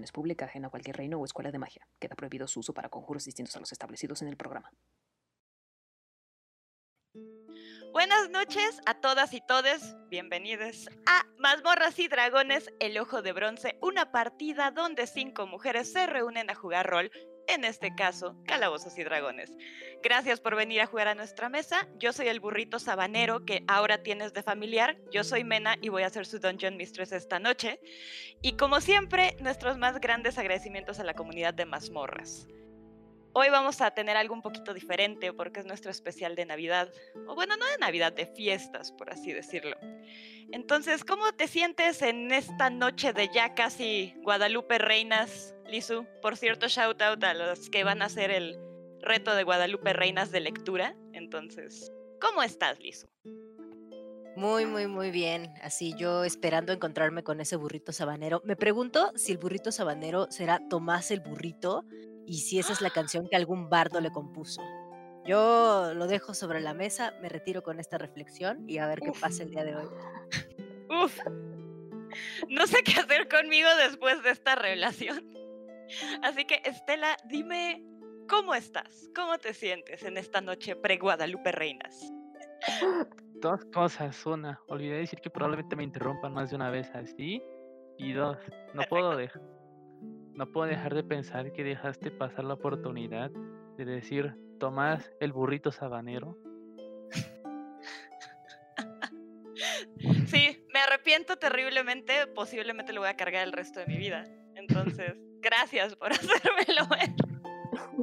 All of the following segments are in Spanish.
Canción es pública, cualquier reino o escuela de magia. Queda prohibido su uso para conjuros distintos a los establecidos en el programa. Buenas noches a todas y todes, bienvenidos a Mazmorras y Dragones, el Ojo de Bronce, una partida donde cinco mujeres se reúnen a jugar rol en este caso, Calabozos y Dragones. Gracias por venir a jugar a nuestra mesa. Yo soy el burrito sabanero que ahora tienes de familiar. Yo soy Mena y voy a ser su Dungeon Mistress esta noche. Y como siempre, nuestros más grandes agradecimientos a la comunidad de mazmorras. Hoy vamos a tener algo un poquito diferente porque es nuestro especial de Navidad. O bueno, no de Navidad, de fiestas, por así decirlo. Entonces, ¿cómo te sientes en esta noche de ya casi Guadalupe Reinas, Lizu? Por cierto, shout out a los que van a hacer el reto de Guadalupe Reinas de lectura. Entonces, ¿cómo estás, Lizu? Muy, muy, muy bien. Así yo esperando encontrarme con ese burrito sabanero. Me pregunto si el burrito sabanero será Tomás el burrito y si esa es la canción que algún bardo le compuso. Yo lo dejo sobre la mesa, me retiro con esta reflexión y a ver qué pasa el día de hoy. Uf. No sé qué hacer conmigo después de esta revelación. Así que, Estela, dime cómo estás, cómo te sientes en esta noche pre-Guadalupe Reinas. Dos cosas. Una, olvidé decir que probablemente me interrumpan más de una vez así. Y dos, no puedo dejar no puedo dejar de pensar que dejaste pasar la oportunidad de decir Tomás el burrito sabanero. Sí, me arrepiento terriblemente, posiblemente lo voy a cargar el resto de mi vida. Entonces, gracias por hacérmelo ver.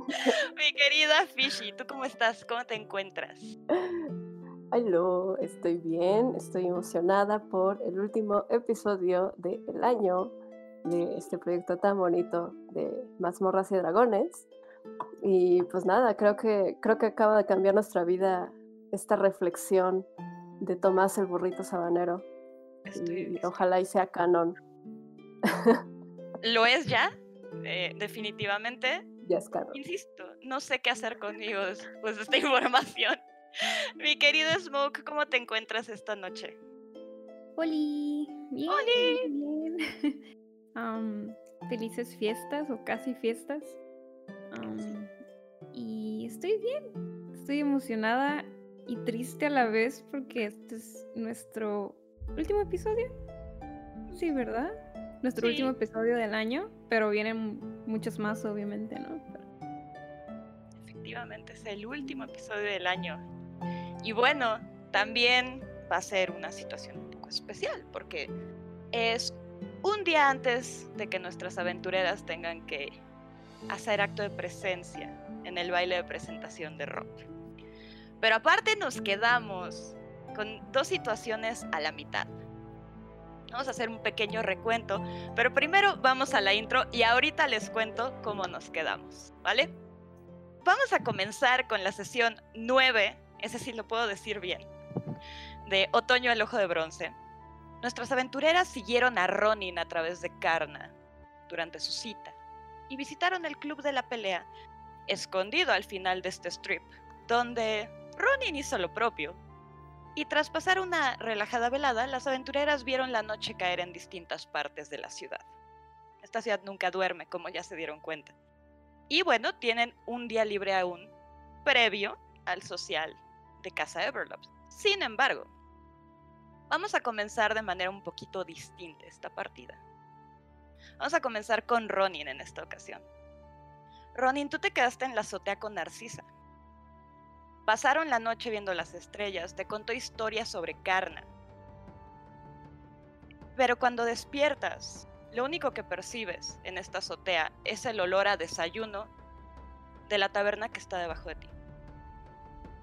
mi querida Fishy, ¿tú cómo estás? ¿Cómo te encuentras? Hola, estoy bien, estoy emocionada por el último episodio del año de este proyecto tan bonito de Mazmorras y Dragones. Y pues nada, creo que, creo que acaba de cambiar nuestra vida esta reflexión de Tomás el burrito sabanero. y ojalá y sea canon. ¿Lo es ya? Eh, definitivamente. Ya es canon. Insisto, no sé qué hacer conmigo después de esta información. Mi querido Smoke, ¿cómo te encuentras esta noche? ¡Holi! Bien, ¡Holi! felices fiestas o casi fiestas. y estoy bien, estoy emocionada y triste a la vez porque este es nuestro último episodio. Sí, ¿verdad? Nuestro último episodio del año, pero vienen muchos más, obviamente, ¿no? Efectivamente, es el último episodio del año. Y bueno, también va a ser una situación un poco especial porque es un día antes de que nuestras aventureras tengan que hacer acto de presencia en el baile de presentación de rock. Pero aparte nos quedamos con dos situaciones a la mitad. Vamos a hacer un pequeño recuento, pero primero vamos a la intro y ahorita les cuento cómo nos quedamos, ¿vale? Vamos a comenzar con la sesión 9, ese sí lo puedo decir bien, de Otoño al Ojo de Bronce, Nuestras aventureras siguieron a Ronin a través de Karna durante su cita y visitaron el club de la pelea, escondido al final de este strip, donde Ronin hizo lo propio. Y tras pasar una relajada velada, las aventureras vieron la noche caer en distintas partes de la ciudad. Esta ciudad nunca duerme, como ya se dieron cuenta. Y bueno, tienen un día libre aún, previo al social de Casa Everlove. Sin embargo, Vamos a comenzar de manera un poquito distinta esta partida. Vamos a comenzar con Ronin en esta ocasión. Ronin, tú te quedaste en la azotea con Narcisa. Pasaron la noche viendo las estrellas, te contó historias sobre Karna. Pero cuando despiertas, lo único que percibes en esta azotea es el olor a desayuno de la taberna que está debajo de ti.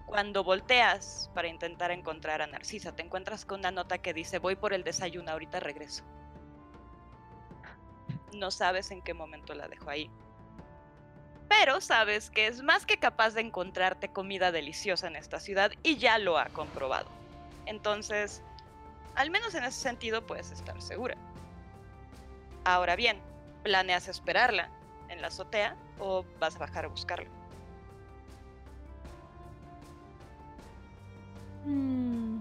Cuando volteas para intentar encontrar a Narcisa, te encuentras con una nota que dice, voy por el desayuno, ahorita regreso. No sabes en qué momento la dejó ahí. Pero sabes que es más que capaz de encontrarte comida deliciosa en esta ciudad y ya lo ha comprobado. Entonces, al menos en ese sentido puedes estar segura. Ahora bien, ¿planeas esperarla en la azotea o vas a bajar a buscarla? Mm.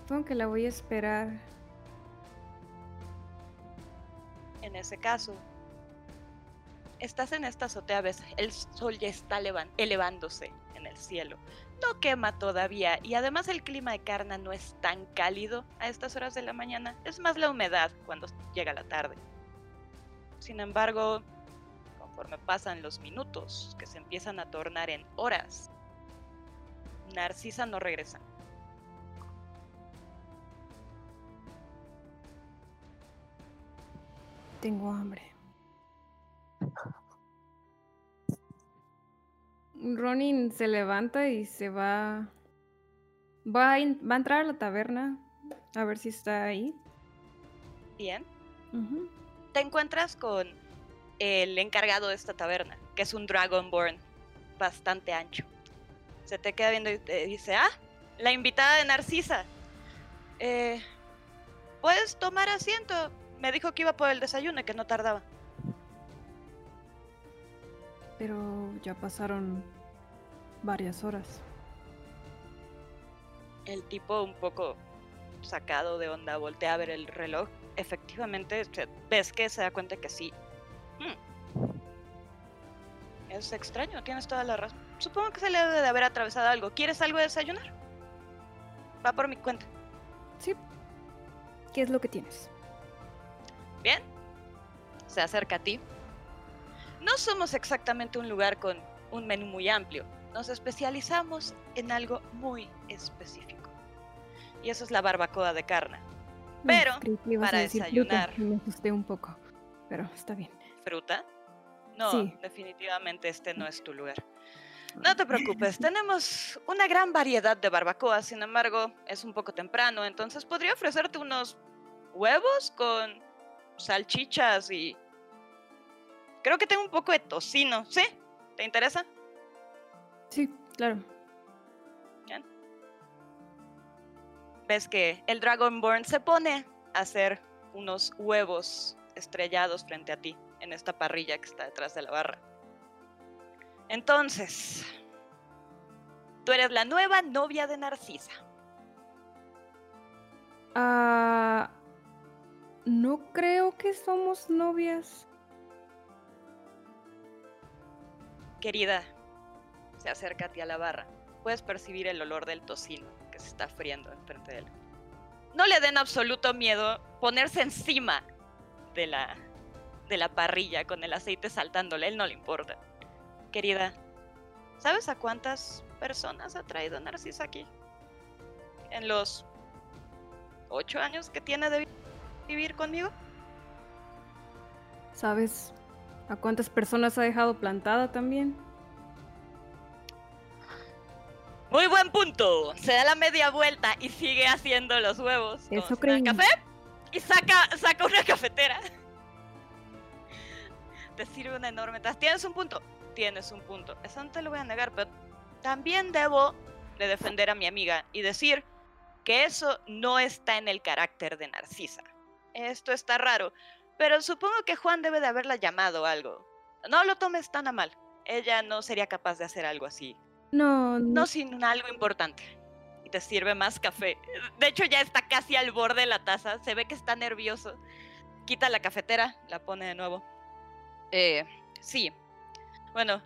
Supongo que la voy a esperar. En ese caso, estás en esta azotea, ves, el sol ya está elevándose en el cielo. No quema todavía y además el clima de Carna no es tan cálido a estas horas de la mañana, es más la humedad cuando llega la tarde. Sin embargo, conforme pasan los minutos, que se empiezan a tornar en horas, Narcisa no regresa. Tengo hambre. Ronin se levanta y se va. Va a, in- va a entrar a la taberna a ver si está ahí. Bien. Te encuentras con el encargado de esta taberna, que es un Dragonborn bastante ancho. Se te queda viendo y te dice, ah, la invitada de Narcisa. Eh, ¿Puedes tomar asiento? Me dijo que iba por el desayuno y que no tardaba. Pero ya pasaron varias horas. El tipo un poco sacado de onda voltea a ver el reloj. Efectivamente, ves que se da cuenta que sí. Hmm. Es extraño, tienes toda la razón. Supongo que se le debe de haber atravesado algo. ¿Quieres algo de desayunar? Va por mi cuenta. Sí. ¿Qué es lo que tienes? Bien. Se acerca a ti. No somos exactamente un lugar con un menú muy amplio. Nos especializamos en algo muy específico. Y eso es la barbacoa de carne. Mm, Pero, a para fruta desayunar. y Me asusté un poco. Pero está bien. ¿Fruta? No, Sí. definitivamente este no es tu lugar. No te preocupes, tenemos una gran variedad de barbacoa, sin embargo, es un poco temprano, entonces podría ofrecerte unos huevos con salchichas y... Creo que tengo un poco de tocino, ¿sí? ¿Te interesa? Sí, claro. Ves que el Dragonborn se pone a hacer unos huevos estrellados frente a ti en esta parrilla que está detrás de la barra. Entonces, tú eres la nueva novia de Narcisa. Ah, no creo que somos novias. Querida, se acerca a la barra. Puedes percibir el olor del tocino que se está friendo enfrente de él. No le den absoluto miedo ponerse encima de la, de la parrilla con el aceite saltándole. Él no le importa. Querida, ¿sabes a cuántas personas ha traído Narcisa aquí? En los ocho años que tiene de vi- vivir conmigo. ¿Sabes a cuántas personas ha dejado plantada también? Muy buen punto. Se da la media vuelta y sigue haciendo los huevos. Eso creí. café y saca, saca una cafetera. Te sirve una enorme taza. ¿Tienes un punto? Tienes un punto. Eso no te lo voy a negar, pero también debo de defender a mi amiga y decir que eso no está en el carácter de Narcisa. Esto está raro, pero supongo que Juan debe de haberla llamado algo. No lo tomes tan a mal. Ella no sería capaz de hacer algo así No, no. no sin algo importante. Y te sirve más café. De hecho, ya está casi al borde de la taza. Se ve que está nervioso. Quita la cafetera, la pone de nuevo. Eh, sí. Bueno,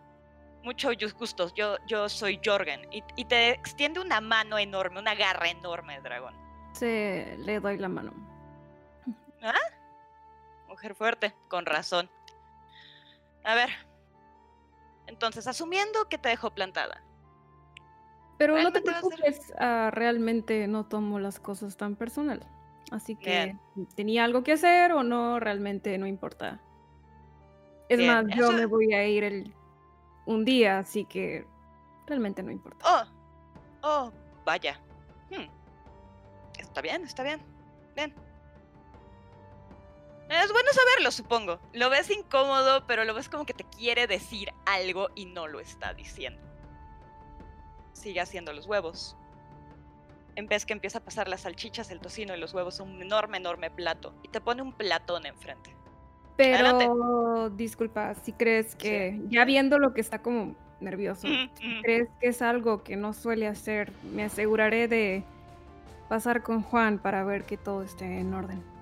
mucho gus- gustos. Yo, yo soy Jorgen. Y, y te extiende una mano enorme, una garra enorme dragón. Se le doy la mano. Mujer fuerte, con razón. A ver. Entonces, asumiendo que te dejó plantada. Pero no te preocupes, ah, realmente no tomo las cosas tan personal. Así que Bien. tenía algo que hacer o no, realmente no importa. Es Bien, más, yo eso- me voy a ir el, un día, así que realmente no importa. Oh, oh, vaya. Hmm. Está bien, está bien. Bien. Es bueno saberlo, supongo. Lo ves incómodo, pero lo ves como que te quiere decir algo y no lo está diciendo. Sigue haciendo los huevos. En vez que empieza a pasar las salchichas, el tocino y los huevos un enorme, enorme plato. Y te pone un platón enfrente. adelante. Pero, disculpa, si crees que, ya viendo lo que está como nervioso, ujú. crees que es algo que no suele hacer, me aseguraré de pasar con Juan para ver que todo esté en orden.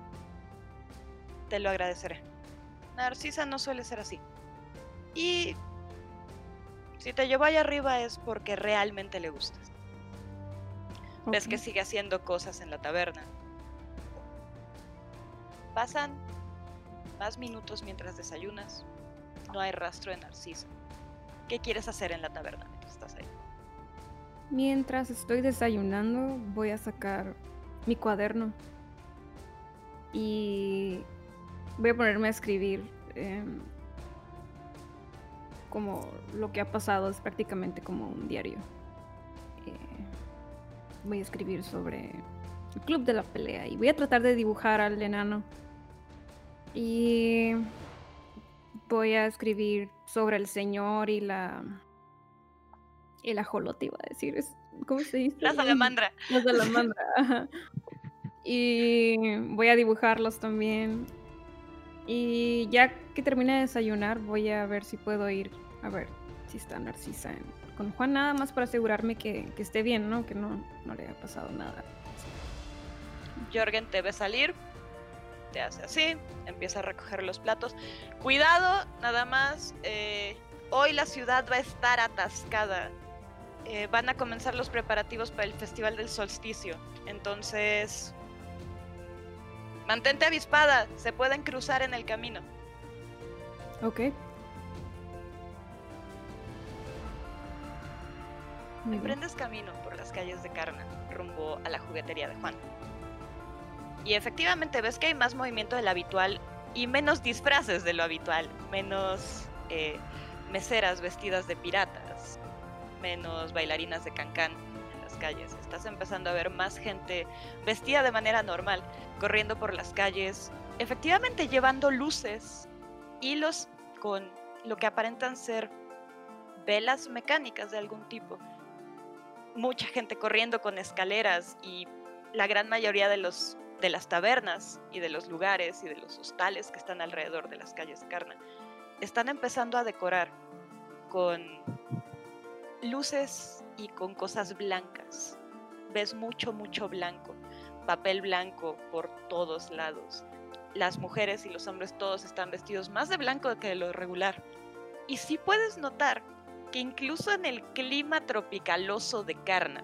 Te lo agradeceré. Narcisa no suele ser así. Y si te llevó allá arriba es porque realmente le gustas. Ves que sigue haciendo cosas en la taberna. Pasan más minutos mientras desayunas. No hay rastro de Narcisa. ¿Qué quieres hacer en la taberna mientras estás ahí? Mientras estoy desayunando, voy a sacar mi cuaderno y voy a ponerme a escribir em, como lo que ha pasado, es prácticamente como un diario. Eh, voy a escribir sobre el club de la pelea y voy a tratar de dibujar al enano. Y voy a escribir sobre el señor y la el ajolote iba a decir, es, ¿cómo se dice? La salamandra. La salamandra, ajá. Y voy a dibujarlos también. Y ya que termine de desayunar, voy a ver si puedo ir a ver si está Narcisa con Juan, nada más para asegurarme que, que esté bien, ¿no? Que no, no le haya pasado nada. Jorgen te ve salir, te hace así, empieza a recoger los platos. Cuidado, nada más, eh, hoy la ciudad va a estar atascada. Eh, van a comenzar los preparativos para el Festival del Solsticio. Entonces, mantente avispada, se pueden cruzar en el camino. Ok. Emprendes camino por las calles de Carna, rumbo a la juguetería de Juan. Y efectivamente ves que hay más movimiento del habitual y menos disfraces de lo habitual, menos eh, meseras vestidas de piratas, menos bailarinas de cancán calles. Estás empezando a ver más gente vestida de manera normal, corriendo por las calles, efectivamente llevando luces, hilos con lo que aparentan ser velas mecánicas de algún tipo mucha gente corriendo con escaleras y la gran mayoría de los de las tabernas y de los lugares y de los hostales que están alrededor de las calles Carna están empezando a decorar con luces y con cosas blancas. Ves mucho, mucho blanco, papel blanco por todos lados. Las mujeres y los hombres todos están vestidos más de blanco que de lo regular. Y sí puedes notar que incluso en el clima tropicaloso de Carna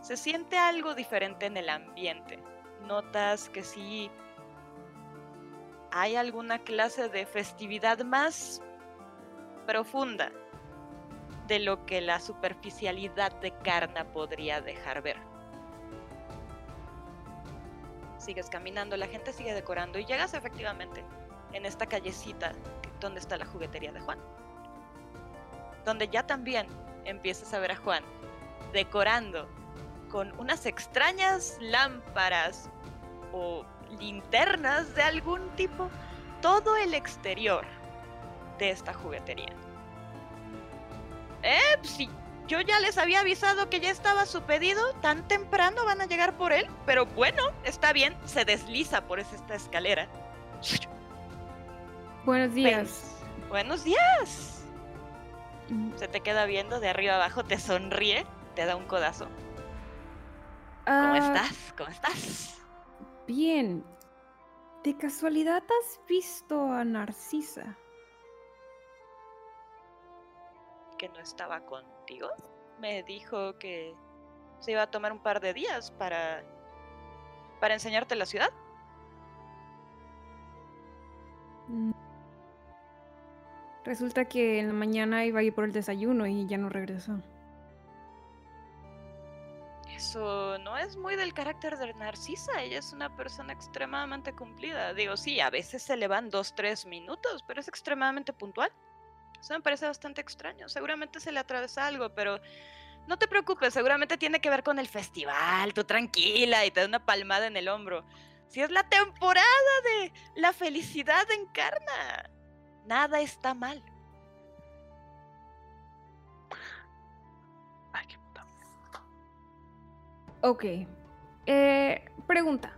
se siente algo diferente en el ambiente. Notas que sí hay alguna clase de festividad más profunda de lo que la superficialidad de Carna podría dejar ver. Sigues caminando, la gente sigue decorando y llegas efectivamente en esta callecita donde está la juguetería de Juan donde ya también empiezas a ver a Juan decorando con unas extrañas lámparas o linternas de algún tipo todo el exterior de esta juguetería. Eh, pues sí, yo ya les había avisado que ya estaba su pedido, tan temprano van a llegar por él, pero bueno, está bien, se desliza por esta escalera. Buenos días. Ven- Buenos días. Mm, Se te queda viendo de arriba abajo, te sonríe, te da un codazo. ¿Cómo ah, estás? ¿Cómo estás? Bien. ¿De casualidad has visto a Narcisa? Que no estaba contigo. Me dijo que se iba a tomar un par de días para para enseñarte la ciudad. Mm. Resulta que en la mañana iba a ir por el desayuno y ya no regresó. Eso no es muy del carácter de Narcisa. Ella es una persona extremadamente cumplida. Digo, sí, a veces se le van dos, tres minutos, pero es extremadamente puntual. Eso me parece bastante extraño. Seguramente se le atravesa algo, pero no te preocupes. Seguramente tiene que ver con el festival. Tú tranquila y te da una palmada en el hombro. Si es la temporada de la felicidad encarna, nada está mal. Ay, qué puta. Ok. Eh, pregunta.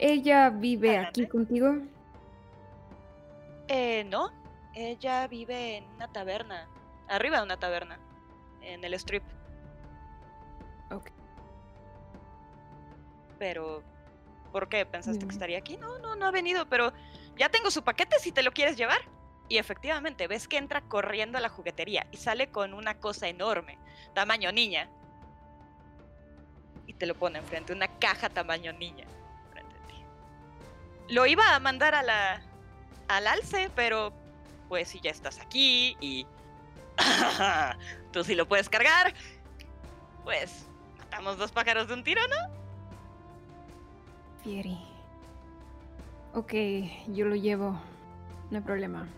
¿Ella vive aquí contigo? Eh, no. Ella vive en una taberna. Arriba de una taberna. En el strip. Ok. Pero, ¿por qué? ¿Pensaste que estaría aquí? No, no, no ha venido, pero ya tengo su paquete si te lo quieres llevar. Y efectivamente, ves que entra corriendo a la juguetería y sale con una cosa enorme, tamaño niña. Y te lo pone enfrente, una caja tamaño niña. enfrente de ti. Lo iba a mandar a la, al alce, pero pues si ya estás aquí y tú sí lo puedes cargar, pues matamos dos pájaros de un tiro, ¿no? Fieri. Ok, yo lo llevo. No hay problema.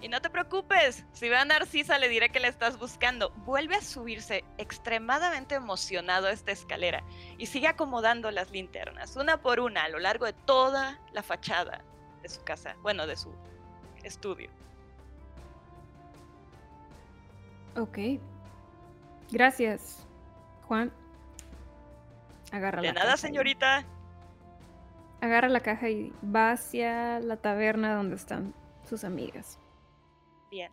Y no te preocupes, si ve a Narcisa le diré que la estás buscando. Vuelve a subirse extremadamente emocionado a esta escalera y sigue acomodando las linternas, una por una, a lo largo de toda la fachada de su casa, bueno, de su estudio. Ok. Gracias, Juan. Agarra De la nada, caja y- señorita. Agarra la caja y va hacia la taberna donde están sus amigas. Bien.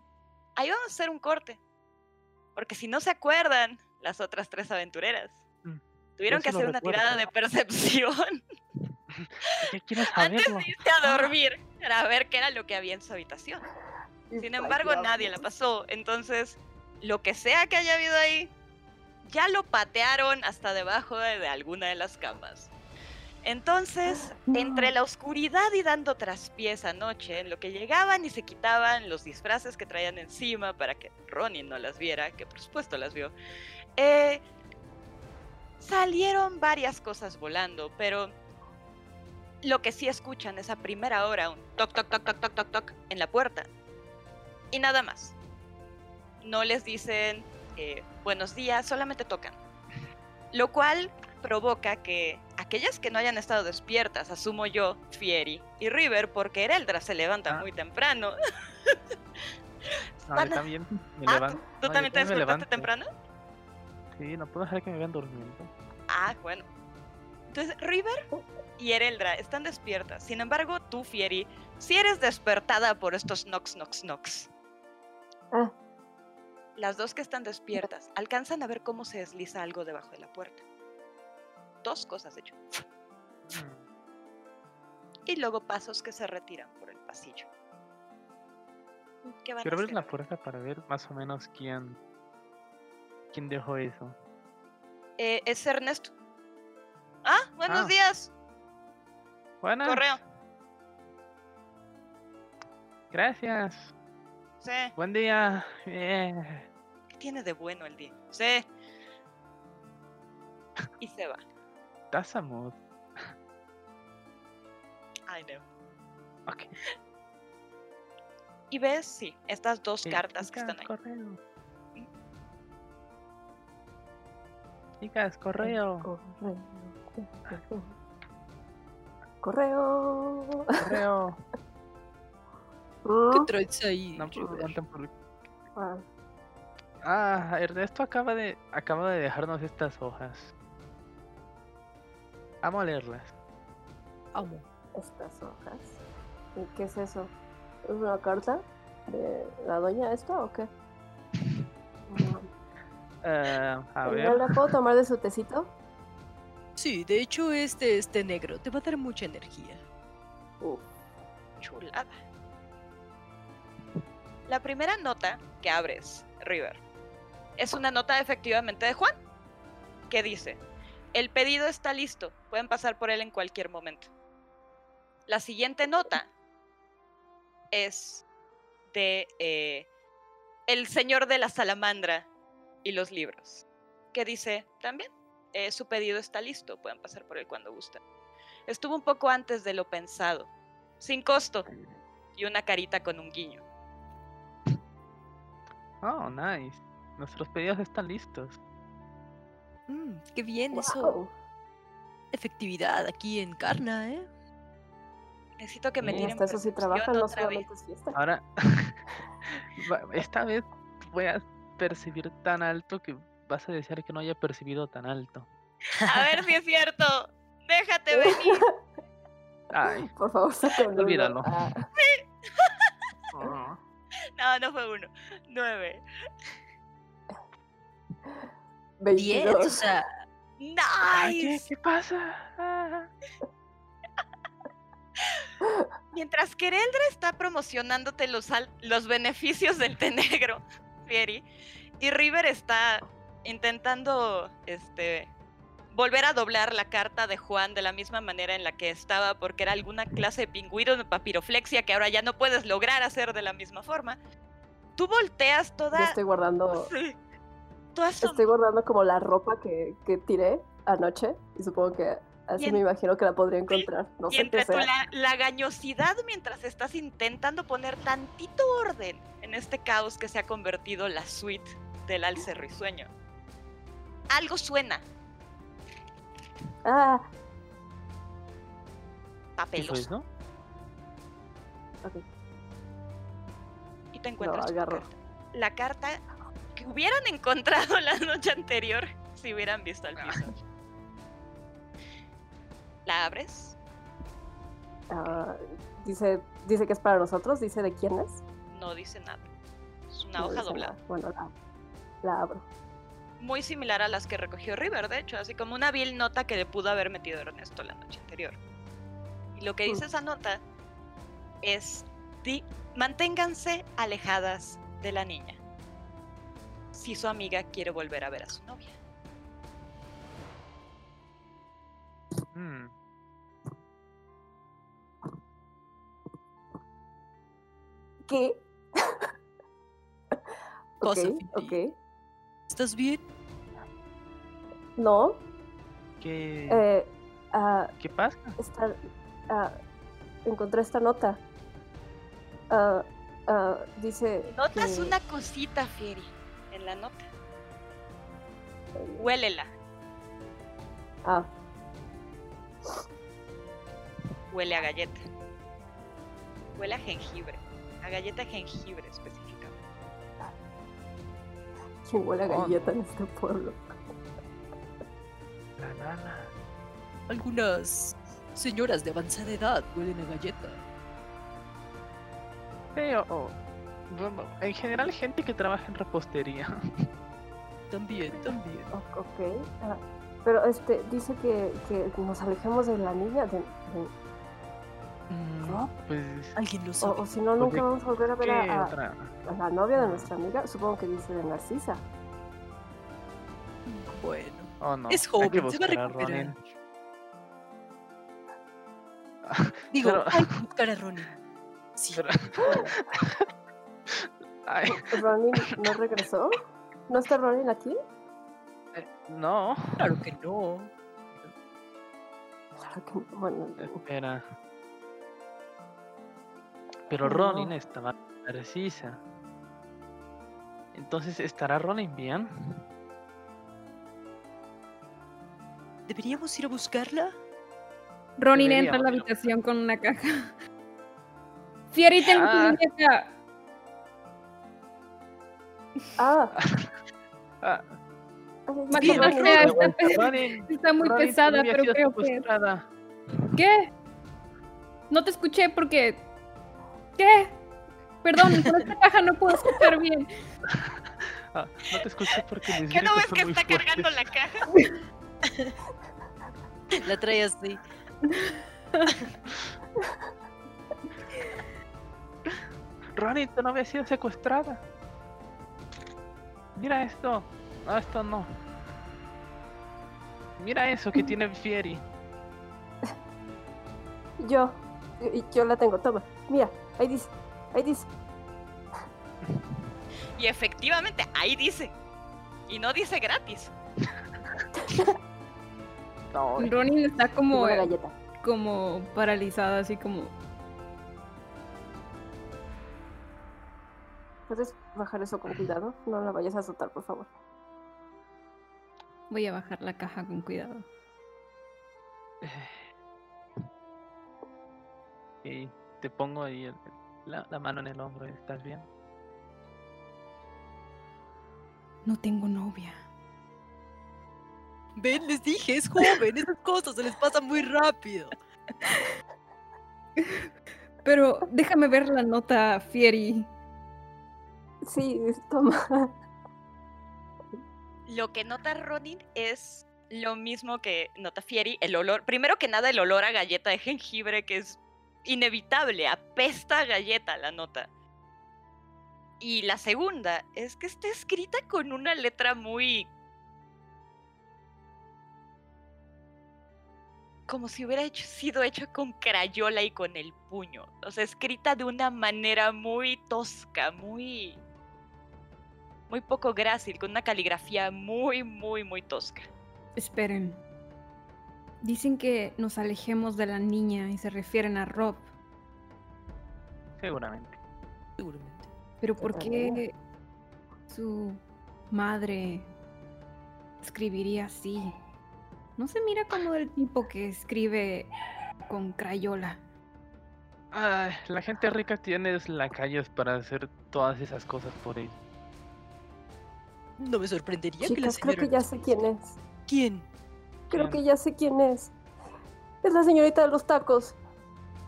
Ahí vamos a hacer un corte. Porque si no se acuerdan, las otras tres aventureras Mm, tuvieron que hacer una recuerdo. tirada de percepción ¿Qué quieres antes saberlo? de irse a dormir para ver qué era lo que había en su habitación. Sin embargo, nadie la pasó. Entonces, lo que sea que haya habido ahí, ya lo patearon hasta debajo de, de alguna de las camas. Entonces, entre la oscuridad y dando traspiés anoche, en lo que llegaban y se quitaban los disfraces que traían encima para que Ronnie no las viera, que por supuesto las vio, eh, salieron varias cosas volando, pero lo que sí escuchan es a primera hora un toc, toc, toc, toc, toc, toc, toc en la puerta. Y nada más. No les dicen eh, buenos días, solamente tocan. Lo cual provoca que aquellas que no hayan estado despiertas, asumo yo, Fieri y River, porque Ereldra se levanta Ah. muy temprano. No, van yo a- también me Ah, levanto. ¿tú, tú no, yo también te me despertaste temprano? Sí, no puedo dejar que me vean durmiendo. Ah, bueno. Entonces, River y Ereldra están despiertas. Sin embargo, tú, Fieri, si eres despertada por estos knocks, knocks, knocks. Ah. Las dos que están despiertas alcanzan a ver cómo se desliza algo debajo de la puerta. Dos cosas, de hecho. Mm, Y luego pasos que se retiran por el pasillo. ¿Qué van Quiero a abrir la puerta para ver más o menos quién. quién dejó eso. Eh, es Ernesto. Ah, buenos Ah. días. Buenas. Correo. Gracias. Sí. Buen día. Bien. ¿Qué tiene de bueno el día? Sí. Y se va. That's a mood. I know. Ok. Y ves, sí, estas dos cartas que están ahí. Correo. Chicas, correo. Correo. Correo. Correo. ¿Qué Mm, traes ahí? No, pues, por- ah, Ah, Ernesto acaba de acaba de dejarnos estas hojas. Vamos a leerlas. Amo. Estas hojas. ¿Y qué es eso? ¿Es una carta de la doña esta o qué? Eh, a ¿No ver. la puedo tomar de su tecito? Sí, de hecho este este negro te va a dar mucha energía. Uf. Chulada. La primera nota que abres, River, es una nota efectivamente de Juan, que dice, el pedido está listo, pueden pasar por él en cualquier momento. La siguiente nota es de eh, el señor de la salamandra y los libros, que dice también, eh, su pedido está listo, pueden pasar por él cuando gusten. Estuvo un poco antes de lo pensado, sin costo, y una carita con un guiño. Oh, nice. Nuestros pedidos están listos. Mm, qué bien eso. Efectividad aquí en Carna, ¿eh? Necesito que me Sí, tiren Hasta eso sí percepción trabajan, no otra vez. solamente es fiesta. Ahora, esta vez voy a percibir tan alto que vas a desear que no haya percibido tan alto. A ver si es cierto. Déjate venir. Ay, Por favor, uno. Olvídalo. Ah, oh, No, no fue uno. Nueve. Diez, o 22. sea, ay, ¿qué, ¡Nice! qué pasa? Ah, Mientras que Ereldra está promocionándote los, los beneficios del té negro, Fieri, y River está intentando este, volver a doblar la carta de Juan de la misma manera en la que estaba, porque era alguna clase de pingüino de papiroflexia que ahora ya no puedes lograr hacer de la misma forma. Tú volteas toda. Yo estoy guardando, Sí. Estoy guardando como la ropa que, que tiré anoche y supongo que así me imagino que la podría encontrar. No Y sé qué entre tu sea. la, lagañosidad mientras estás intentando poner tantito orden en este caos que se ha convertido la suite del alce risueño. Algo suena, Ah, ¿Qué fue papeloso, eso? ok. y te encuentras carta. La carta que hubieran encontrado la noche anterior si hubieran visto al piso. La abres, Ah, dice, dice que es para nosotros, dice de quién es. no dice nada. Es una No hoja doblada. nada. Bueno, la, la abro. Muy similar a las que recogió River, de hecho, así como una vil nota que le pudo haber metido Ernesto la noche anterior. Y lo que dice Mm. esa nota es, di- manténganse alejadas de la niña si su amiga quiere volver a ver a su novia. Mm, ¿Qué? ok, ok. ¿Estás bien? No, ¿Qué, eh, ah, ¿Qué pasa? esta- ah, encontré esta nota. Ah, dice. Notas que- una cosita, Fieri, en la nota. Huélela, Ah, huele a galleta. Huele a jengibre, a galleta jengibre específicamente. ¿quién huele a Oh. galleta en este pueblo? La nana. Algunas señoras de avanzada edad huelen a galleta. Sí, o- o- bueno, en general gente que trabaja en repostería. También, también. O- ok. ah, pero este, dice que, que nos alejemos de la niña. de- de- Mm, ¿no? Pues, Alguien lo O, sabe. o si no, nunca ¿de vamos a volver a ver ¿qué a, a la novia de nuestra amiga. Supongo que dice de Narcisa. Bueno, Oh, no. es joven, se va a recuperar. Ronin. Digo, Pero- hay que buscar a Ronin. Sí. Pero- Ay, ¿Ronin no regresó? ¿No está Ronin aquí? eh, no. Claro que no. Claro que no. Bueno, Espera. Pero Ronin no. estaba precisa. Entonces, ¿estará Ronin bien? ¿Deberíamos ir a buscarla? Ronin entra a la habitación con una caja. Fieri, tengo tu Ah. muñeca. ah, Ah, ay, sea, está, Ronin, está muy Ronin pesada, pero creo que... ¿Qué? No te escuché porque... ¿Qué? Perdón, con esta caja no puedo escuchar bien. Ah, no te escuché porque mis ¿Qué no ves que está cargando fuertes. la caja? La trae así. Ronin, tu novia ha sido secuestrada. Mira esto. No, esto no. Mira eso que tiene Fieri. Yo, y- yo la tengo, toma. Mira, ahí dice, ahí dice. Y efectivamente, ahí dice. Y no dice gratis. No, Ronin está como, Tengo una galleta. como paralizada, así como... ¿Puedes bajar eso con cuidado? No la vayas a azotar, por favor. Voy a bajar la caja con cuidado. Y te pongo ahí el- la, la mano en el hombro. ¿Estás bien? No tengo novia. Ven, les dije, es joven, esas cosas se les pasan muy rápido. Pero déjame ver la nota, Fieri. Sí, toma. Lo que nota Ronin es lo mismo que nota Fieri, el olor. Primero que nada, el olor a galleta de jengibre, que es inevitable, apesta a galleta la nota. Y la segunda es que está escrita con una letra muy... como si hubiera hecho- sido hecha con crayola y con el puño. O sea, escrita de una manera muy tosca, muy... muy poco grácil, con una caligrafía muy, muy, muy tosca. Esperen. Dicen que nos alejemos de la niña y se refieren a Rob. Seguramente. Seguramente. Pero ¿por qué su madre escribiría así? No se mira como del tipo que escribe con crayola. Ay, la gente rica tiene las calles para hacer todas esas cosas por él. No me sorprendería que la Chicos, creo señora... que ya sé quién es. ¿Quién? Creo ¿Quién? que ya sé quién es. Es la señorita de los tacos.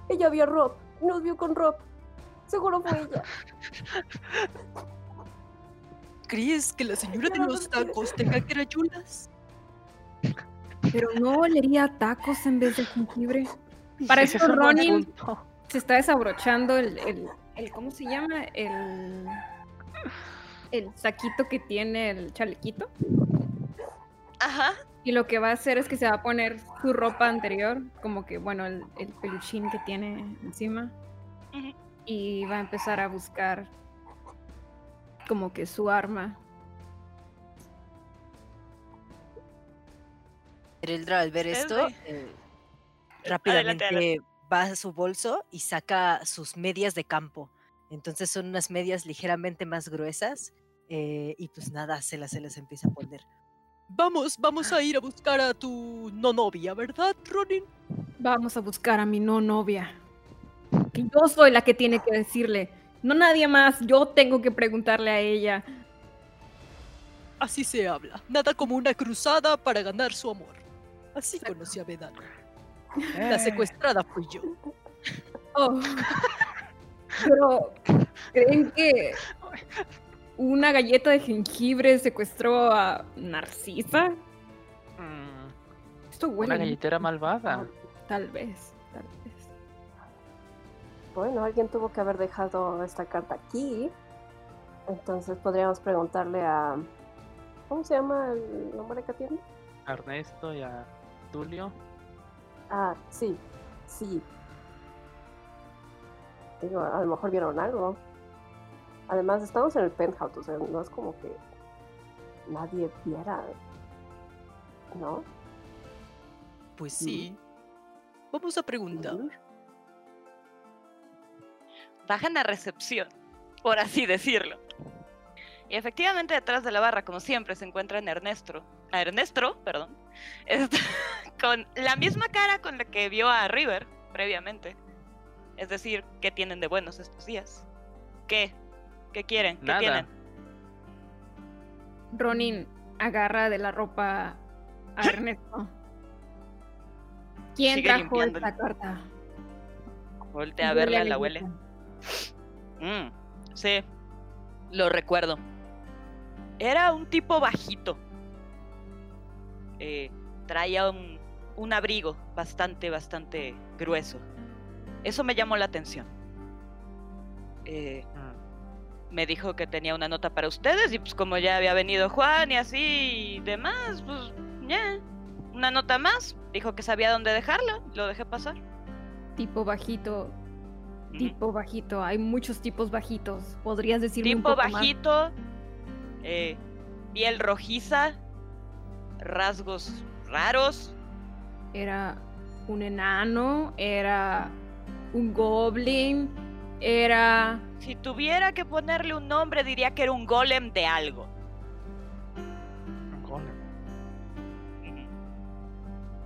Ella vio a Rob. Nos vio con Rob. Seguro fue ella. ¿Crees que la señora de los tacos tenga crayolas? Pero no olería a tacos en vez de jengibre. Para Ese esto, es un buen Ronin se está desabrochando el, el, el- ¿cómo se llama? El, el saquito que tiene el chalequito. Ajá. Y lo que va a hacer es que se va a poner su ropa anterior, como que, bueno, el, el peluchín que tiene encima. Ujú. Y va a empezar a buscar como que su arma. Ereldra, al ver Es esto, eh, rápidamente adelante. va a su bolso y saca sus medias de campo. Entonces son unas medias ligeramente más gruesas eh, y pues nada, se las, se las empieza a poner. Vamos, vamos a ir a buscar a tu no novia, ¿verdad, Ronin? Vamos a buscar a mi no novia. Que yo soy la que tiene que decirle. No nadie más, yo tengo que preguntarle a ella. Así se habla. Nada como una cruzada para ganar su amor. Así conocí a Vedana. La Eh, secuestrada fui yo. Oh. Pero, ¿creen que una galleta de jengibre secuestró a Narcisa? mm, Esto una huele. galletera malvada. Tal vez, tal vez. Bueno, alguien tuvo que haber dejado esta carta aquí. Entonces podríamos preguntarle a. ¿Cómo se llama el nombre que tiene? Ernesto y a Tulio. Ah, sí, sí. Digo, a lo mejor vieron algo. Además, estamos en el penthouse, o sea, no es como que nadie viera. ¿No? Pues sí. Vamos a preguntar. bajan a recepción, por así decirlo. Y efectivamente detrás de la barra, como siempre, se encuentran Ernesto, a Ernesto, perdón, con la misma cara con la que vio a River previamente. Es decir, ¿qué tienen de buenos estos días? ¿Qué? ¿Qué quieren? ¿Qué Nada. tienen? Ronin agarra de la ropa a Ernesto. ¿Quién Sigue trajo esta carta? Voltea a verla, a la huele. Mm, sí, lo recuerdo. Era un tipo bajito. Eh, traía un, un abrigo bastante, bastante grueso. Eso me llamó la atención. Eh, me dijo que tenía una nota para ustedes y pues como ya había venido Juan y así y demás, pues ya. Una nota más. Dijo que sabía dónde dejarla. Lo dejé pasar. Tipo bajito, tipo bajito. Hay muchos tipos bajitos. ¿Podrías decirme un Tipo poco más? bajito, eh, piel rojiza, rasgos raros. Era un enano, era un goblin, era... Si tuviera que ponerle un nombre, diría que era un golem de algo. un golem.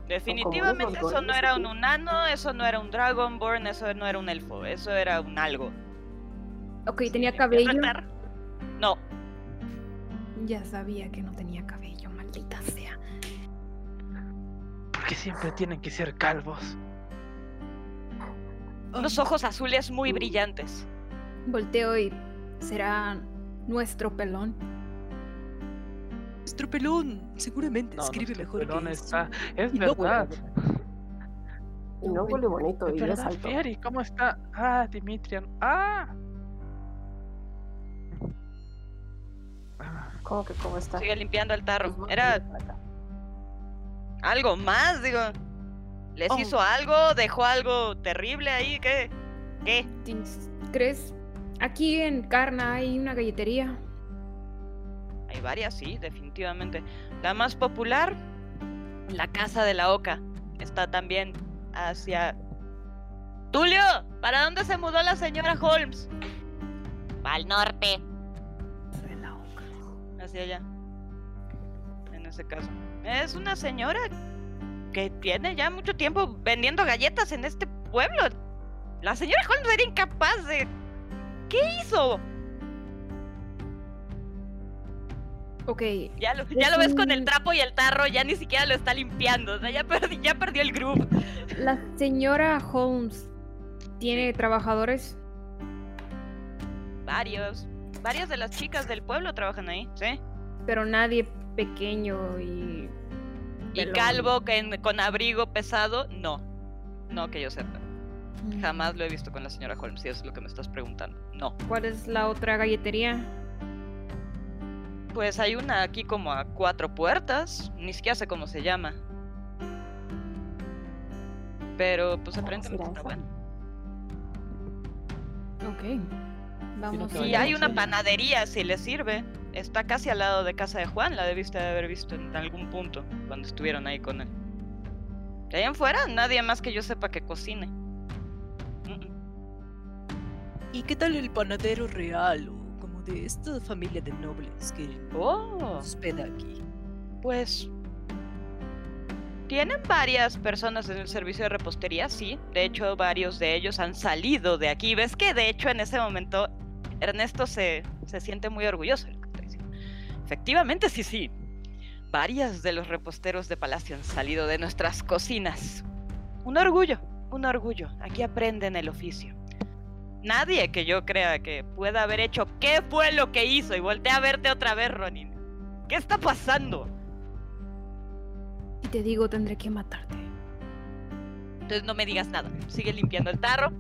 Definitivamente eso no era un unano, eso no era un dragonborn, eso no era un elfo, eso era un algo. Ok, tenía cabello. No, Ya sabía que no tenía cabello, maldita sea. ¿Por qué siempre tienen que ser calvos? unos ojos azules muy brillantes. Volteo y será nuestro pelón. Nuestro pelón seguramente No, escribe mejor pelón que está- Es Y no verdad. Y no huele bonito y es ¿Verdad, alto. Fieri? ¿Cómo está? Ah, Dimitrian. Ah. Ah, ¿Cómo que cómo está? Sigue limpiando el tarro. Pues, Era bueno, acá. Algo más, digo. ¿Les Oh. hizo algo? ¿Dejó algo terrible ahí? ¿Qué? ¿Qué? ¿Crees? Aquí en Carna hay una galletería. Hay varias, sí, definitivamente. La más popular, la Casa de la Oca. Está también hacia... Tulio, ¿para dónde se mudó la señora Holmes? Al norte. Hacia allá. En ese caso. Es una señora que tiene ya mucho tiempo vendiendo galletas en este pueblo. La señora Holmes era incapaz de... ¿Qué hizo? Ok, Ya lo, ya lo ves con el trapo y el tarro, ya ni siquiera lo está limpiando. O sea, ya, perdi- ya perdió el groove. la señora Holmes tiene trabajadores. Varios. Varias de las chicas del pueblo trabajan ahí, ¿sí? Pero nadie pequeño y. Y pelón. calvo que con abrigo pesado, no. No que yo sepa. Mm. Jamás lo he visto con la señora Holmes, si eso es lo que me estás preguntando. No. ¿Cuál es la otra galletería? Pues hay una aquí como a cuatro puertas. Ni siquiera sé cómo se llama. Pero pues aparentemente está bueno. Ok. Vamos. Y hay una panadería si le sirve. Está casi al lado de casa de Juan, la debiste de haber visto en algún punto cuando estuvieron ahí con él. De ahí en fuera, nadie más que yo sepa que cocine. Mm, mm. ¿Y qué tal el panadero real o como de esta familia de nobles que Oh, hospeda aquí? pues. Tienen varias personas en el servicio de repostería, sí. De hecho, varios de ellos han salido de aquí. ¿Ves que de hecho en ese momento Ernesto se, se siente muy orgulloso Efectivamente, sí, sí. Varias de los reposteros de Palacio han salido de nuestras cocinas. Un orgullo, un orgullo. Aquí aprenden el oficio. Nadie que yo crea que pueda haber hecho qué fue lo que hizo y voltea a verte otra vez, Ronin. ¿Qué está pasando? Y te digo, tendré que matarte. Entonces no me digas nada. Sigue limpiando el tarro.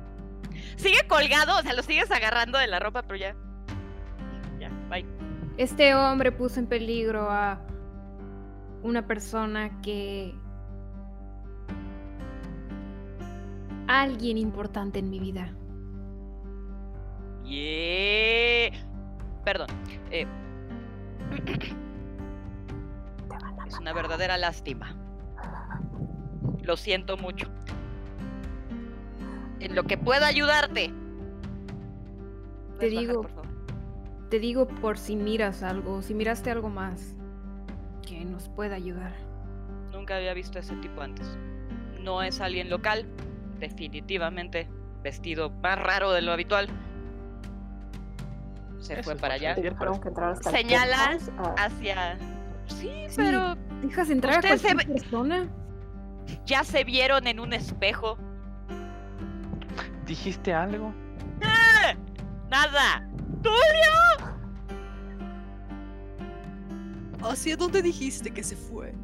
Sigue colgado, o sea, lo sigues agarrando de la ropa, pero ya. Este hombre puso en peligro a una persona que... Alguien importante en mi vida. Yeah. Perdón. eh, es una verdadera lástima. Lo siento mucho. En lo que pueda ayudarte. Te ¿Puedes bajar, digo-? Te digo por si miras algo, si miraste algo más que nos pueda ayudar. Nunca había visto ese tipo antes. No es alguien local, definitivamente vestido más raro de lo habitual. Se Eso fue para allá que entrar hasta el Señala penthouse, ah, hacia. Sí, Sí. pero ¿Dejas entrar a se cualquier ve- persona? ya se vieron en un espejo. ¿Dijiste algo? ¡Eh! ¡Nada! ¿Hacia dónde dijiste que se fue?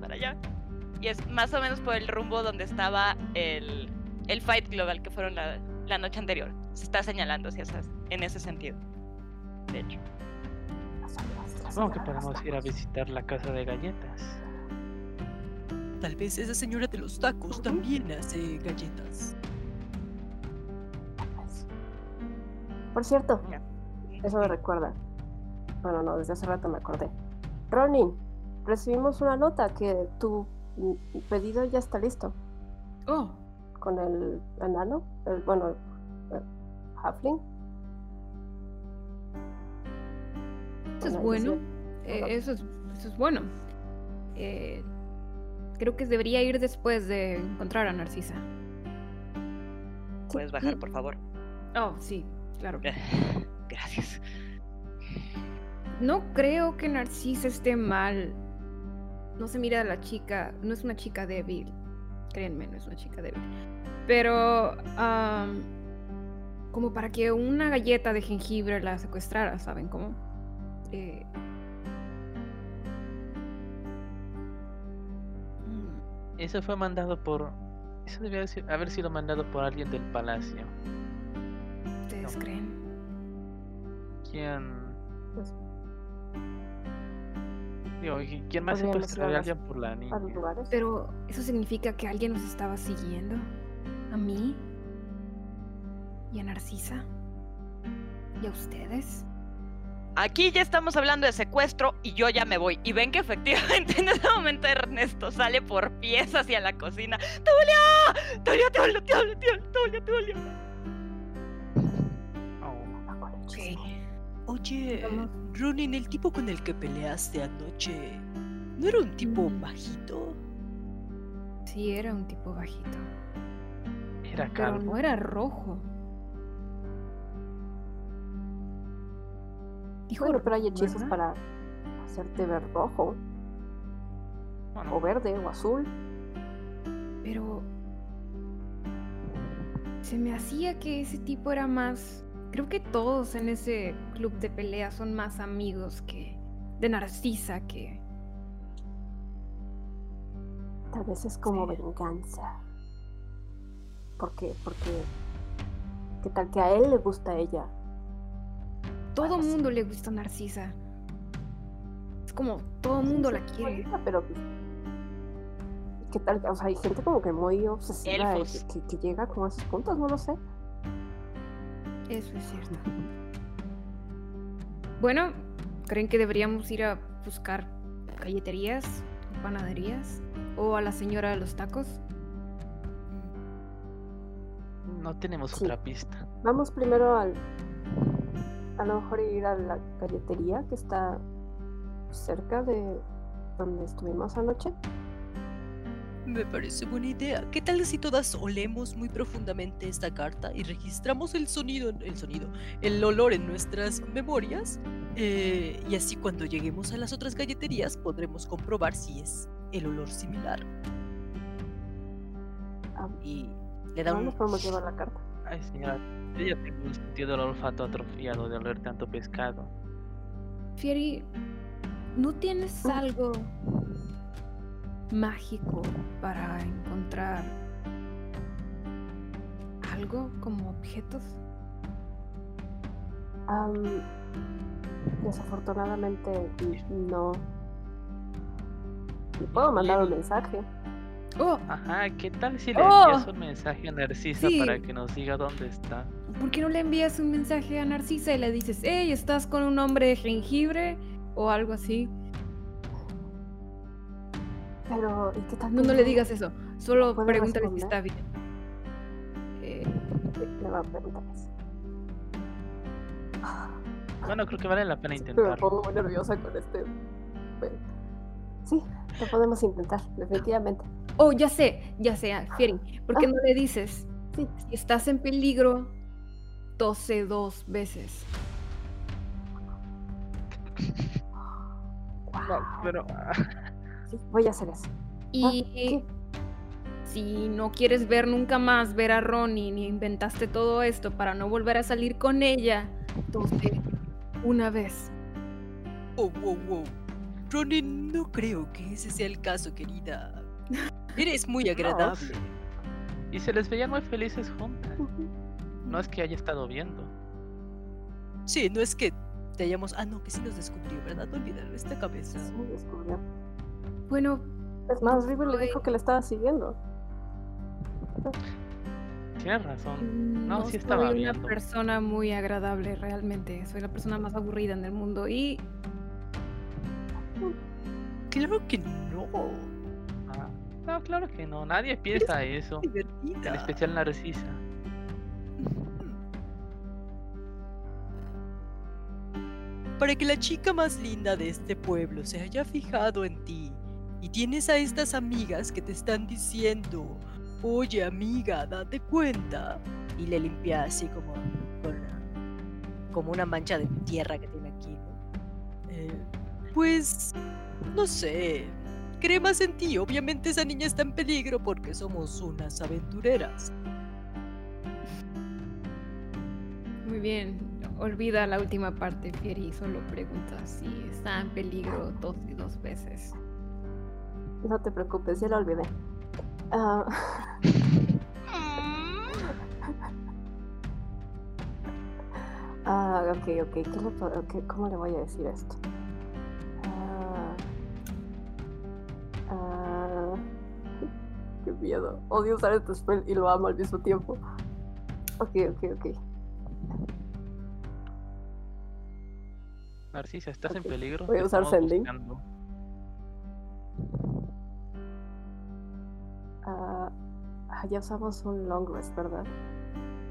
Para allá. Y es más o menos por el rumbo donde estaba el, el Fight Global que fueron la, la noche anterior. Se está señalando hacia esas, en ese sentido. De hecho. Supongo que podemos ir a visitar la casa de galletas. Tal vez esa señora de los tacos también hace galletas. Por cierto, eso me recuerda. Bueno, no, desde hace rato me acordé. Ronin, recibimos una nota que tu pedido ya está listo. Oh, Con el enano, el, bueno, el halfling. eso es Bueno, Eh, eso, es, eso es bueno. Eh, creo que debería ir después de encontrar a Narcisa. Puedes bajar, por favor. Oh, sí, claro. Gracias. No creo que Narcisa esté mal. No se mira a la chica, no es una chica débil. Créanme, no es una chica débil. Pero, am, como para que una galleta de jengibre la secuestrara, ¿saben cómo? Eh, mm, Eso fue mandado por Eso debe haber si- haber sido mandado por alguien del palacio. ¿Ustedes No. creen? ¿Quién? Digo, ¿y ¿quién más Podríamos ir a secuestraría a las- alguien por la a los niña? lugares. Pero eso significa que alguien nos estaba siguiendo. ¿A mí? ¿Y a Narcisa? ¿Y a ustedes? Aquí ya estamos hablando de secuestro y yo ya me voy. Y ven que efectivamente en ese momento Ernesto sale por pies hacia la cocina. ¡Tulia! ¡Tulia, Tulia, Tulia, Tulia, Tulia, Tulia! Oh, chisme. Oye. Ronin, el tipo con el que peleaste anoche, ¿no era un tipo Mm. bajito? Sí, era un tipo bajito. Era Pero calvo. no era rojo. Dijo Bueno, pero hay hechizos ¿verdad? para hacerte ver rojo, Bueno, o verde, o azul. Pero se me hacía que ese tipo era más. Creo que todos en ese club de pelea son más amigos que de Narcisa que. Tal vez es como Sí. venganza. ¿Por qué? Porque. ¿Qué tal que a él le gusta ella? Todo sí. mundo le gusta Narcisa. Es como todo mundo la quiere. bonita, Pero. ¿Qué tal? O sea, hay gente como que muy obsesiva y Elfos. que, que llega como a esos puntos, no lo sé. Eso es cierto. Bueno, ¿creen que deberíamos ir a buscar galleterías, panaderías o a la señora de los tacos? no tenemos Sí. otra pista. Vamos primero al. A lo mejor ir a la galletería que está cerca de donde estuvimos anoche. Me parece buena idea. ¿Qué tal si todas olemos muy profundamente esta carta y registramos el sonido, el sonido, el olor en nuestras memorias? Eh, y así cuando lleguemos a las otras galleterías podremos comprobar si es el olor similar. Ah, Y le da no un... nos podemos llevar la carta. Ay, señora, yo ya tengo un sentido del olfato atrofiado de oler tanto pescado. Fieri, ¿no tienes Mm. algo mágico para encontrar algo como objetos? Am, desafortunadamente no. Le puedo mandar un mensaje. Oh, Ajá, ¿qué tal si le ¡Oh! envías un mensaje a Narcisa Sí. para que nos diga dónde está? ¿por qué no le envías un mensaje a Narcisa y le dices, hey, estás con un hombre de jengibre? O algo así. Pero, ¿y qué tal? No, no le digas eso. Solo ¿Puede pregúntale si está bien. Eh, Le va a preguntar eso. Bueno, creo que vale la pena Sí, Me pongo muy nerviosa con este. Sí, lo podemos intentar, definitivamente. Oh, ya sé, ya sé, ah, Fieri. ¿Por qué Ah. no le dices? Sí. Si estás en peligro, tose dos veces. No, pero ah, Sí, voy a hacer eso. Y ¿qué? si no quieres ver nunca más ver a Ronnie ni inventaste todo esto para no volver a salir con ella, tose una vez. Oh, wow, wow. Ronin, no creo que ese sea el caso, querida. Eres muy agradable. y se les veían muy felices juntas. No es que haya estado viendo. Sí, no es que te hayamos... Ah, no, que sí nos descubrió, ¿verdad? No olvidarlo, esta cabeza. Sí, descubrió. Bueno, Es más, River le soy- dijo que le estaba siguiendo. Tienes razón. no, sí estaba soy una viendo. persona muy agradable realmente. Soy la persona más aburrida en el mundo y Claro que no. Ah, no, claro que no. Nadie piensa eso. Divertida. En especial Narcisa. Para que la chica más linda de este pueblo se haya fijado en ti y tienes a estas amigas que te están diciendo, oye amiga, date cuenta. Y le limpia así como con como una mancha de tierra que tiene aquí. Eh, pues, no sé, cree más en ti. Obviamente esa niña está en peligro porque somos unas aventureras. muy bien. Olvida la última parte, Fieri. Solo pregunta si está en peligro dos y dos veces. No te preocupes, ya lo olvidé. Ah, ah ok, ok. ¿Qué le puedo, okay. ¿Cómo le voy a decir esto? Uh... Uh... Qué miedo. Odio usar este spell y lo amo al mismo tiempo. Ok, ok, ok. Narcisa, estás en peligro. Voy a usar sending. Ah, ah, ya usamos un long rest, ¿verdad?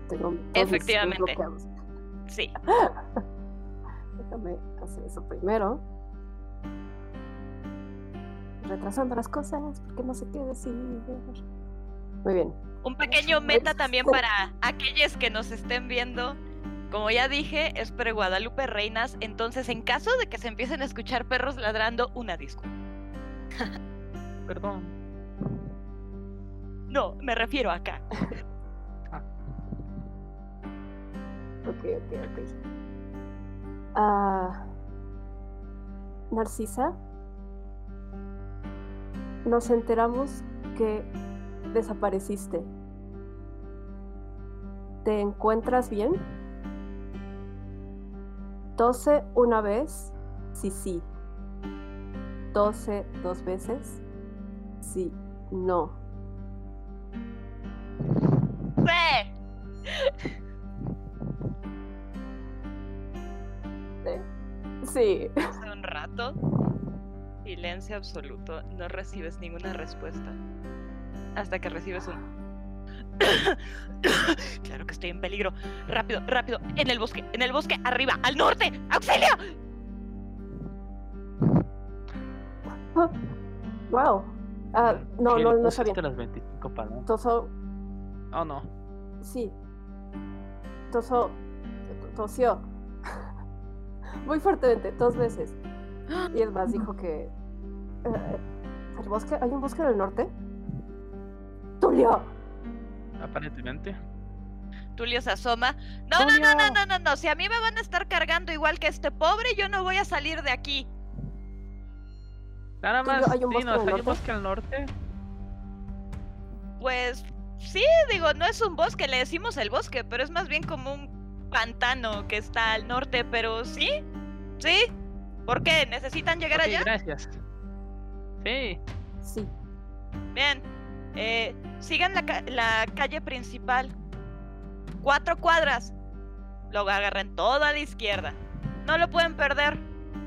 Tengo Efectivamente. Sí. Déjame hacer eso primero. Retrasando las cosas porque no sé qué decir. Muy bien. Un pequeño meta también para aquellos que nos estén viendo. Como ya dije, es pre Guadalupe Reinas, entonces en caso de que se empiecen a escuchar perros ladrando, una disculpa. Perdón. No, me refiero acá. Ok, ok, ok. Ah, Narcisa, nos enteramos que desapareciste. ¿Te encuentras bien? Tose una vez, sí, sí. Tose dos veces, sí, no. ¡Sí! Sí. Hace un rato, silencio absoluto, no recibes ninguna respuesta. Hasta que recibes un... claro que estoy en peligro. Rápido, rápido. En el bosque, en el bosque, arriba, al norte. ¡Auxilio! Wow. Ah, no, ¿Qué no, no pusiste bien. las 25 palabras? Oh, no. sí. Toso, to- tosió. Muy fuertemente, dos veces. Y es más, dijo que... eh, ¿El bosque? ¿Hay un bosque en el norte? ¡Tulio! Aparentemente. Tulio se asoma. No, no, no, no, no, no, no. Si a mí me van a estar cargando igual que este pobre, yo no voy a salir de aquí. Nada más, ¿hay un bosque dinos, en el ¿hay un bosque al norte? Pues sí, digo, no es un bosque, le decimos el bosque, pero es más bien como un pantano que está al norte, pero sí, sí. ¿Por qué? ¿Necesitan llegar Ok, allá? gracias. Sí. Sí. Bien, eh, sigan la, ca- la calle principal. Cuatro cuadras. Lo agarran todo a la izquierda. No lo pueden perder.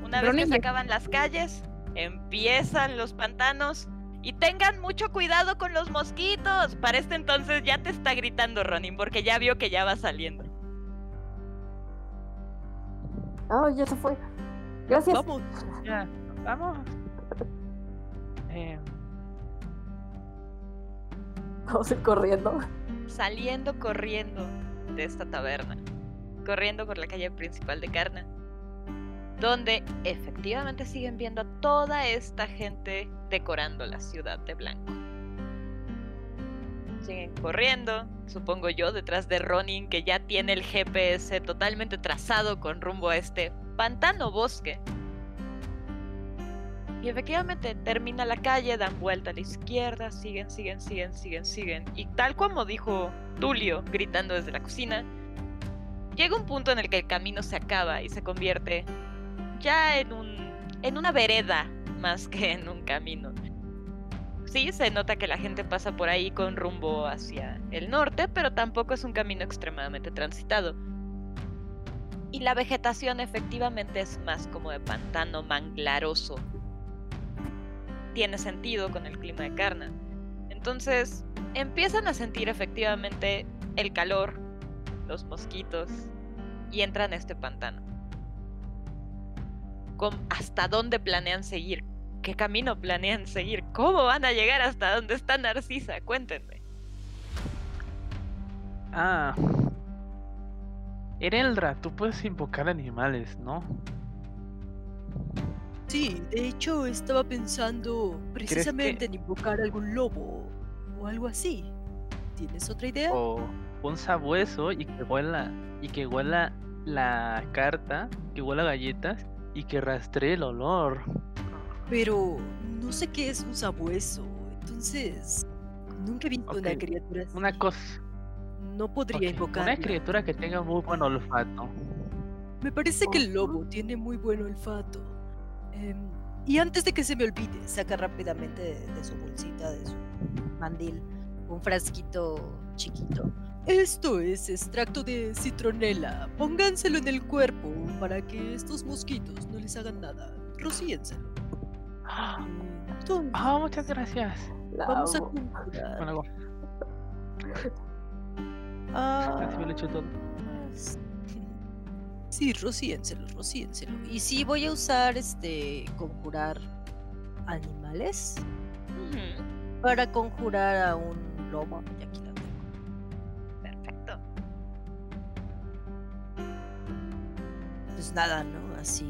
Una vez que se acaban las calles, empiezan los pantanos. Y tengan mucho cuidado con los mosquitos. Para este entonces ya te está gritando Ronin, porque ya vio que ya va saliendo. Ah, ya se fue. Gracias. Vamos. Ya, vamos. Eh, Vamos a ir corriendo. Saliendo corriendo de esta taberna. Corriendo por la calle principal de Carna. Donde efectivamente siguen viendo a toda esta gente decorando la ciudad de blanco. Siguen corriendo, supongo yo, detrás de Ronin, que ya tiene el GPS totalmente trazado con rumbo a este pantano bosque. Y efectivamente termina la calle, dan vuelta a la izquierda, siguen, siguen, siguen, siguen, siguen. Y tal como dijo Tulio, gritando desde la cocina, llega un punto en el que el camino se acaba y se convierte ya en un en una vereda más que en un camino. Sí, se nota que la gente pasa por ahí con rumbo hacia el norte, pero tampoco es un camino extremadamente transitado. Y la vegetación efectivamente es más como de pantano manglaroso. Tiene sentido con el clima de Karna. Entonces, empiezan a sentir efectivamente el calor, los mosquitos, y entran a este pantano. ¿Cómo- ¿Hasta dónde planean seguir? ¿Qué camino planean seguir? ¿Cómo van a llegar hasta donde está Narcisa? Cuéntenme. ah. Ereldra, tú puedes invocar animales, ¿no? Sí, de hecho estaba pensando precisamente en invocar algún lobo o algo así. ¿Tienes otra idea? O un sabueso y que huela y que huela la carta, que huela galletas y que rastree el olor. Pero no sé qué es un sabueso, entonces nunca he visto una Ok, criatura así. Una cosa. No podría invocar. Una criatura que tenga muy buen olfato. Me parece que el lobo tiene muy buen olfato. Em, y antes de que se me olvide, saca rápidamente de, de su bolsita, de su mandil, un frasquito chiquito. Esto es extracto de citronela. Pónganselo en el cuerpo para que estos mosquitos no les hagan nada. Rocíenselo. Ah, ah, muchas gracias. La vamos a amo. Bueno. Ah, Así me lo echo todo. Sí, rocíenselo, rocíenselo. Y sí, voy a usar este conjurar animales para conjurar a un lobo. Y aquí Pues nada, ¿no? Así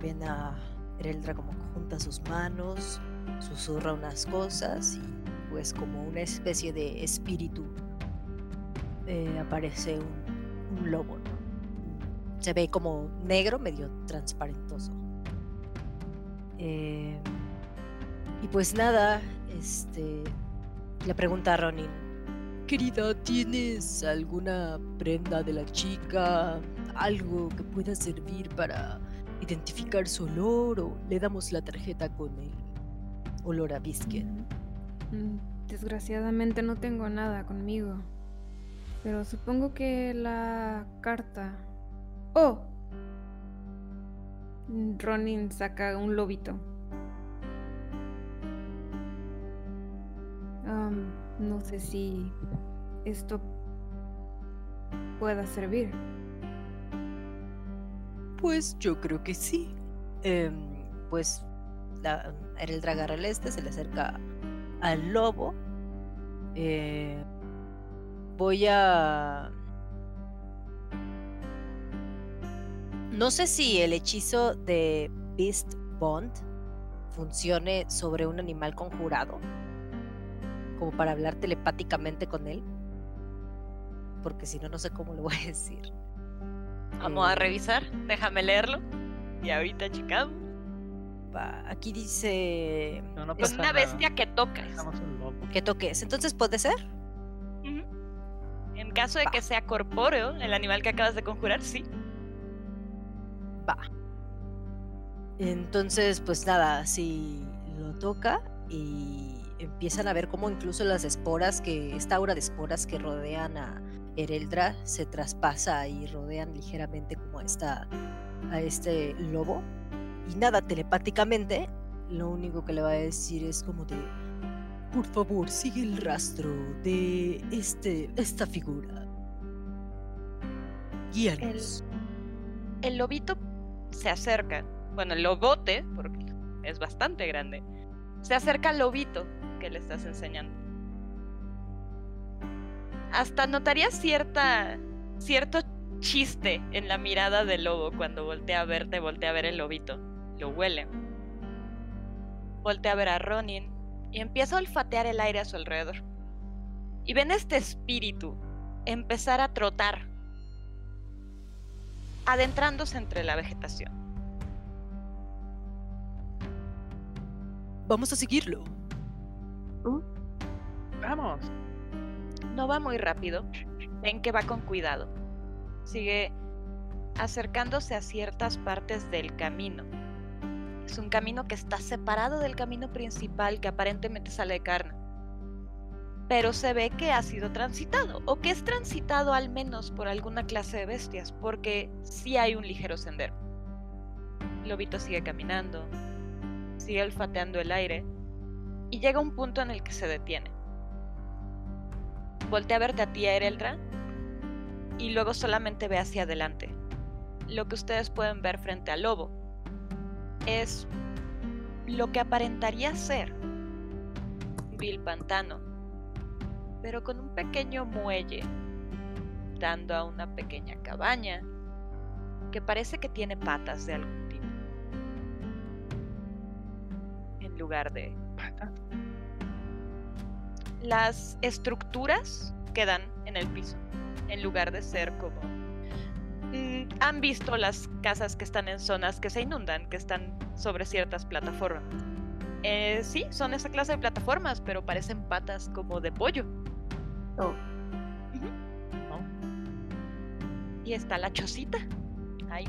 ven a Ereldra como junta sus manos, susurra unas cosas y pues como una especie de espíritu eh, aparece un, lobo, ¿no? Se ve como negro, medio transparentoso. Eh, y pues nada, este le pregunta a Ronin. Querida, ¿tienes alguna prenda de la chica? ¿Algo que pueda servir para identificar su olor? ¿O le damos la tarjeta con el olor a Bisken? Mm, Desgraciadamente no tengo nada conmigo. Pero supongo que la carta. ¡Oh! Mm, Ronin saca un lobito. Am, no sé si esto pueda servir. Pues yo creo que sí. Em, pues la, el dragar este se le acerca al lobo. Eh, voy a... No sé si el hechizo de Beast Bond funcione sobre un animal conjurado. Como para hablar telepáticamente con él. Porque si no, no sé cómo le voy a decir. Vamos a Eh, revisar. Déjame leerlo. Y ahorita checamos. Aquí dice No, no Es una nada. bestia que lobo. que toques. Entonces puede ser. Ujú. En caso de que sea corpóreo, el animal que acabas de conjurar, sí. Va. Entonces, pues nada, si lo toca y empiezan a ver cómo incluso las esporas que, esta aura de esporas que rodean a Ereldra se traspasa y rodean ligeramente como a esta, a este lobo. Y nada, telepáticamente, lo único que le va a decir es como de, por favor, sigue el rastro de este, esta figura. Guíanos. El lobito se acerca. Bueno, el lobote, porque es bastante grande, se acerca al lobito que le estás enseñando. Hasta notaría cierta, cierto chiste en la mirada del lobo cuando voltea a verte, voltea a ver el lobito. Lo huele. Voltea a ver a Ronin y empieza a olfatear el aire a su alrededor. Y ven este espíritu empezar a trotar, adentrándose entre la vegetación. Vamos a seguirlo. Vamos. No va muy rápido. Ven que va con cuidado. Sigue acercándose a ciertas partes del camino. Es un camino que está separado del camino principal que aparentemente sale de carne. Pero se ve que ha sido transitado, o que es transitado al menos por alguna clase de bestias, porque sí hay un ligero sendero. Lobito sigue caminando, sigue olfateando el aire, y llega un punto en el que se detiene voltea a verte a ti, Ereldra, y luego solamente ve hacia adelante. Lo que ustedes pueden ver frente al lobo es lo que aparentaría ser vil pantano, pero con un pequeño muelle dando a una pequeña cabaña que parece que tiene patas de algún tipo. En lugar de Pata. Las estructuras quedan en el piso, en lugar de ser como... Mm, Han visto las casas que están en zonas que se inundan, que están sobre ciertas plataformas. Eh, sí, son esa clase de plataformas, pero parecen patas como de pollo. Oh. ¿no? Y está la chocita. Ahí.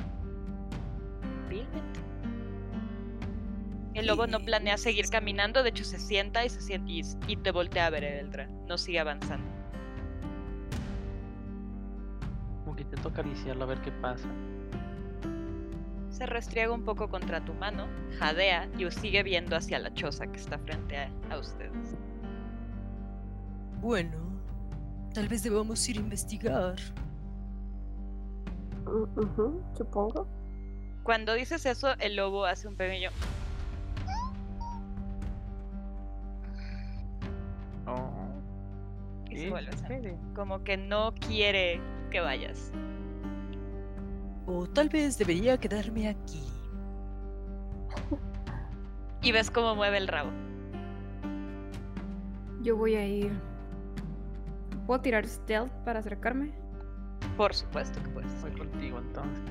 El lobo no planea seguir caminando, de hecho se sienta y se sienta y, y te voltea a ver Eldra. No sigue avanzando. Como que intento acariciarlo a ver qué pasa. Se restriega un poco contra tu mano, jadea y os sigue viendo hacia la choza que está frente a, a ustedes. Bueno, tal vez debamos ir a investigar. Mm, supongo. Cuando dices eso, el lobo hace un pequeño Oh, y se ¿qué vuelve a hacer. sucede? como que no quiere que vayas. O tal vez debería quedarme aquí. Y ves cómo mueve el rabo. Yo voy a ir. ¿Puedo tirar stealth para acercarme? Por supuesto que puedes. Voy contigo entonces.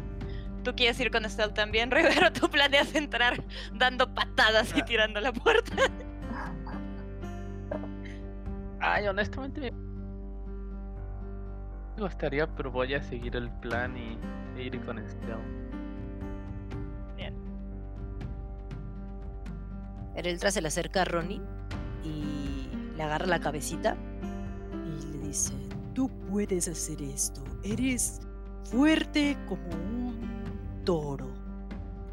¿Tú quieres ir con Estelle también, Rivero? ¿Tú planeas entrar dando patadas y Ah. tirando la puerta? Ay, honestamente me gustaría, pero voy a seguir el plan y ir con Estelle. Ereldra se le acerca a Ronnie y le agarra la cabecita y le dice, tú puedes hacer esto, eres fuerte como un toro.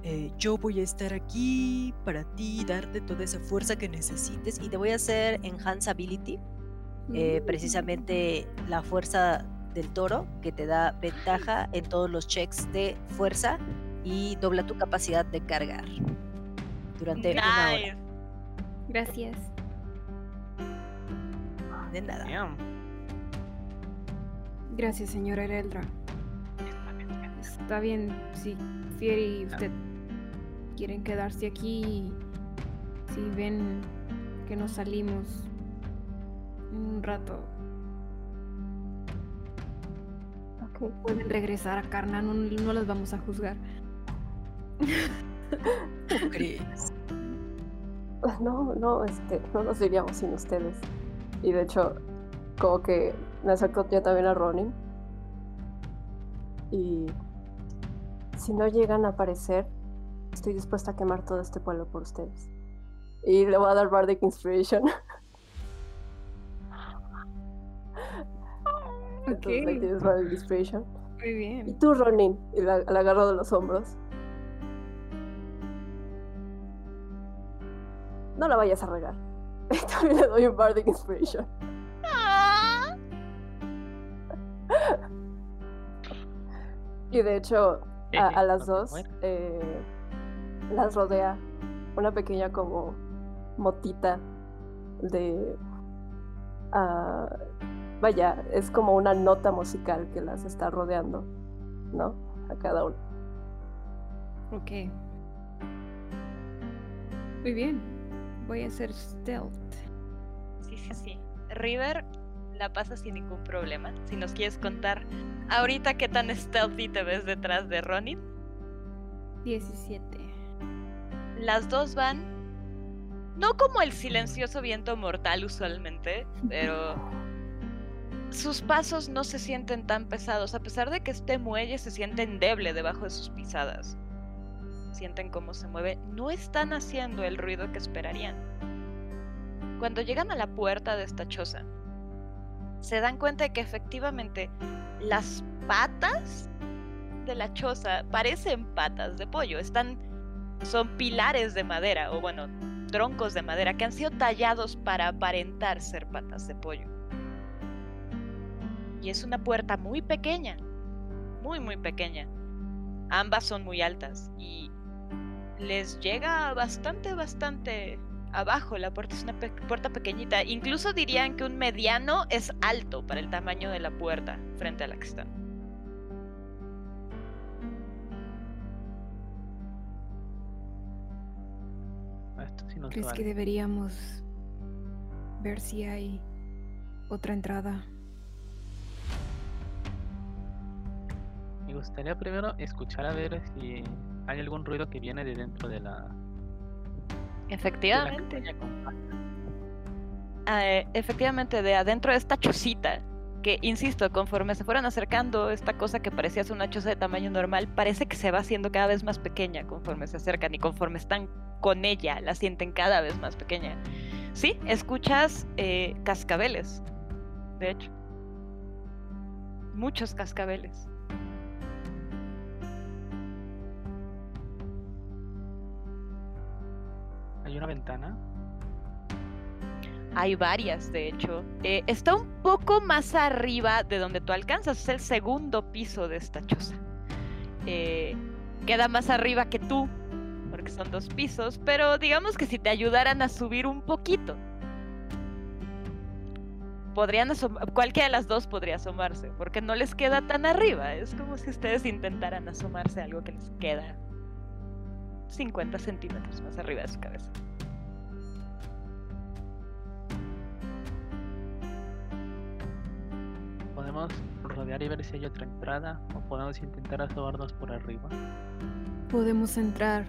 Eh, yo voy a estar aquí para ti, darte toda esa fuerza que necesites y te voy a hacer Enhance Ability, eh, precisamente la fuerza del toro que te da ventaja en todos los checks de fuerza y dobla tu capacidad de cargar durante una hora. Gracias. De nada. Damn. Gracias, señora Ereldra. Está bien si Fieri y usted quieren quedarse aquí. Si ven que nos salimos un rato, pueden regresar a Karna. No, no las vamos a juzgar. ¿Tú crees? No, no, este, no nos iríamos sin ustedes. Y de hecho, como que me acerco yo también a Ronin. Y si no llegan a aparecer, estoy dispuesta a quemar todo este pueblo por ustedes. Y le voy a dar Bardic Inspiration. Entonces ahí Ok. tienes Bardic Inspiration. Muy Y bien. tú, Ronin. Y la, la agarro de los hombros. No la vayas a regar. Y también le doy un Bardic Inspiration. Ah. Y de hecho, a, las dos eh, las rodea una pequeña como motita de... ah, vaya, es como una nota musical que las está rodeando, ¿no? A cada una. Ok. Muy bien. Voy a hacer stealth. Sí, sí, sí. River la pasa sin ningún problema. Si nos quieres contar ahorita qué tan stealthy te ves detrás de Ronin. 17. Las dos van, no como el silencioso viento mortal usualmente, pero sus pasos no se sienten tan pesados, a pesar de que este muelle se siente endeble debajo de sus pisadas. Sienten cómo se mueve, no están haciendo el ruido que esperarían. Cuando llegan a la puerta de esta choza, se dan cuenta de que efectivamente las patas de la choza parecen patas de pollo, están son pilares de madera, o bueno, troncos de madera que han sido tallados para aparentar ser patas de pollo. Y es una puerta muy pequeña, muy, muy pequeña. Ambas son muy altas y les llega bastante, bastante abajo. La puerta es una pe- puerta pequeñita. Incluso dirían que un mediano es alto para el tamaño de la puerta frente a la que están. Esto sí no se ¿Crees que deberíamos ver si hay otra entrada? Gustaría primero escuchar a ver si hay algún ruido que viene de dentro de la, de la Efectivamente. cabaña compacta. Ah, eh, efectivamente, de adentro de esta chocita que, insisto, conforme se fueron acercando, esta cosa que parecía ser una choza de tamaño normal, parece que se va haciendo cada vez más pequeña conforme se acercan y conforme están con ella, la sienten cada vez más pequeña. Sí, escuchas eh, cascabeles, de hecho. Muchos cascabeles. ¿Hay una ventana? Hay varias, de hecho. Eh, está un poco más arriba de donde tú alcanzas. Es el segundo piso de esta choza. Eh, queda más arriba que tú, porque son dos pisos, pero digamos que si te ayudaran a subir un poquito. Podrían cualquiera de las dos podría asomarse, porque no les queda tan arriba. Es como si ustedes intentaran asomarse a algo que les queda 50 centímetros más arriba de su cabeza. ¿Podemos rodear y ver si hay otra entrada? ¿O podemos intentar asomarnos por arriba? Podemos entrar.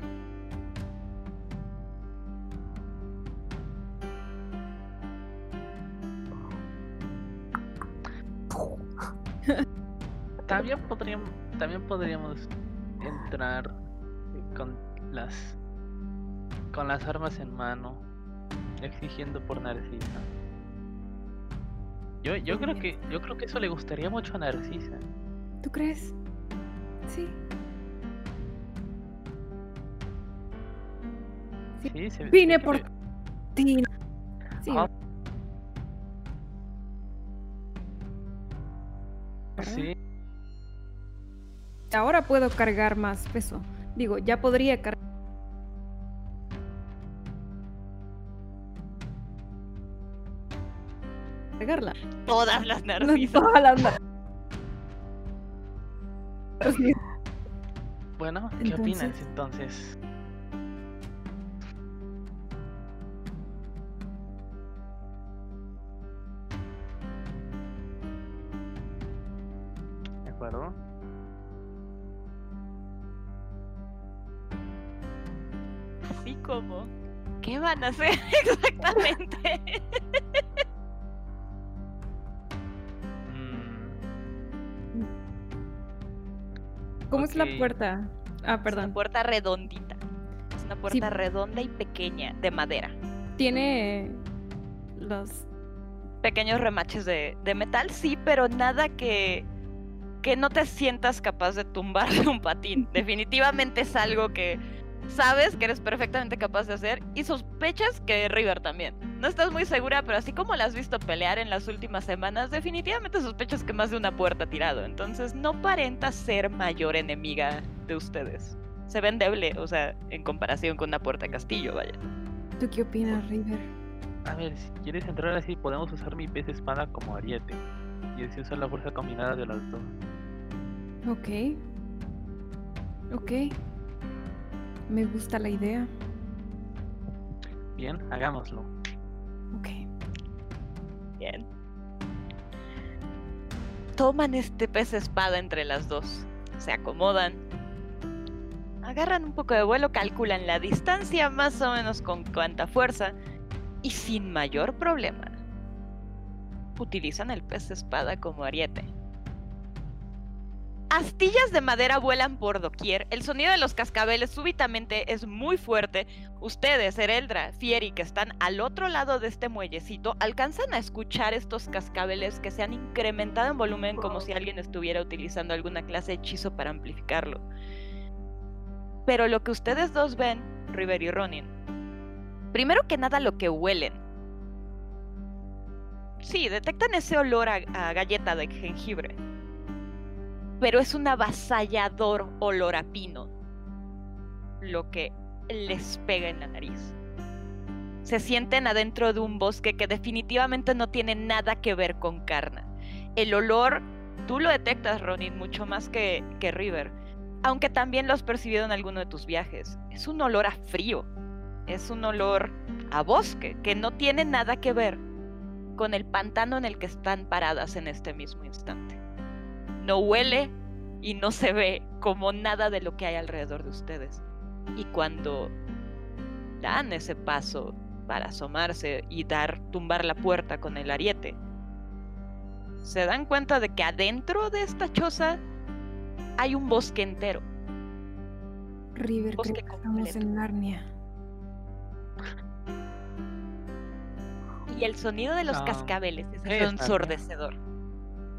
También podríamos, también podríamos entrar con las con las armas en mano, exigiendo por Narcisa. Yo, yo creo que yo creo que eso le gustaría mucho a Narcisa. ¿Tú crees? Sí. Sí, Sí, se- Vine se por ti. Sí. Ah, sí, Ahora puedo cargar más peso. Digo, ya podría cargar. Cargarla. Todas las No, narcisas. todas las bueno, ¿qué opinas Entonces- van a hacer exactamente? Mm, ¿Cómo es la puerta? Ah, Es una perdón. puerta redondita. Es una puerta redonda y pequeña, de madera. Tiene los. Pequeños remaches de, de metal, sí, pero nada que, que no te sientas capaz de tumbar de un patín. Definitivamente es algo que sabes que eres perfectamente capaz de hacer y sospechas que River también. No estás muy segura, pero así como la has visto pelear en las últimas semanas, definitivamente sospechas que más de una puerta ha tirado. Entonces no parenta ser mayor enemiga de ustedes. Se ven débil, o sea, en comparación con una puerta de castillo, vaya. ¿Tú qué opinas, River? A ver, si quieres entrar así, podemos usar mi pez espada como ariete. Y así usar la fuerza combinada de las dos. Ok. Ok. Me gusta la idea. Bien, hagámoslo. Ok. Bien. Toman este pez espada entre las dos. Se acomodan. Agarran un poco de vuelo, calculan la distancia más o menos con cuánta fuerza. Y sin mayor problema. Utilizan el pez espada como ariete. Astillas de madera vuelan por doquier. El sonido de los cascabeles súbitamente es muy fuerte. Ustedes, Ereldra, Fieri, que están al otro lado de este muellecito, alcanzan a escuchar estos cascabeles que se han incrementado en volumen como si alguien estuviera utilizando alguna clase de hechizo para amplificarlo. Pero lo que ustedes dos ven, River y Ronin, primero que nada lo que huelen. Sí, detectan ese olor a, a galleta de jengibre. Pero es un avasallador olor a pino. Lo que les pega en la nariz. Se sienten adentro de un bosque que definitivamente no tiene nada que ver con Karna. El olor, tú lo detectas, Ronin, mucho más que, que River. Aunque también lo has percibido en alguno de tus viajes. Es un olor a frío. Es un olor a bosque que no tiene nada que ver con el pantano en el que están paradas en este mismo instante. No huele y no se ve como nada de lo que hay alrededor de ustedes. Y cuando dan ese paso para asomarse y dar tumbar la puerta con el ariete, se dan cuenta de que adentro de esta choza hay un bosque entero. River, creo Bosque que estamos completo. en Narnia. Y el sonido de los cascabeles es ensordecedor.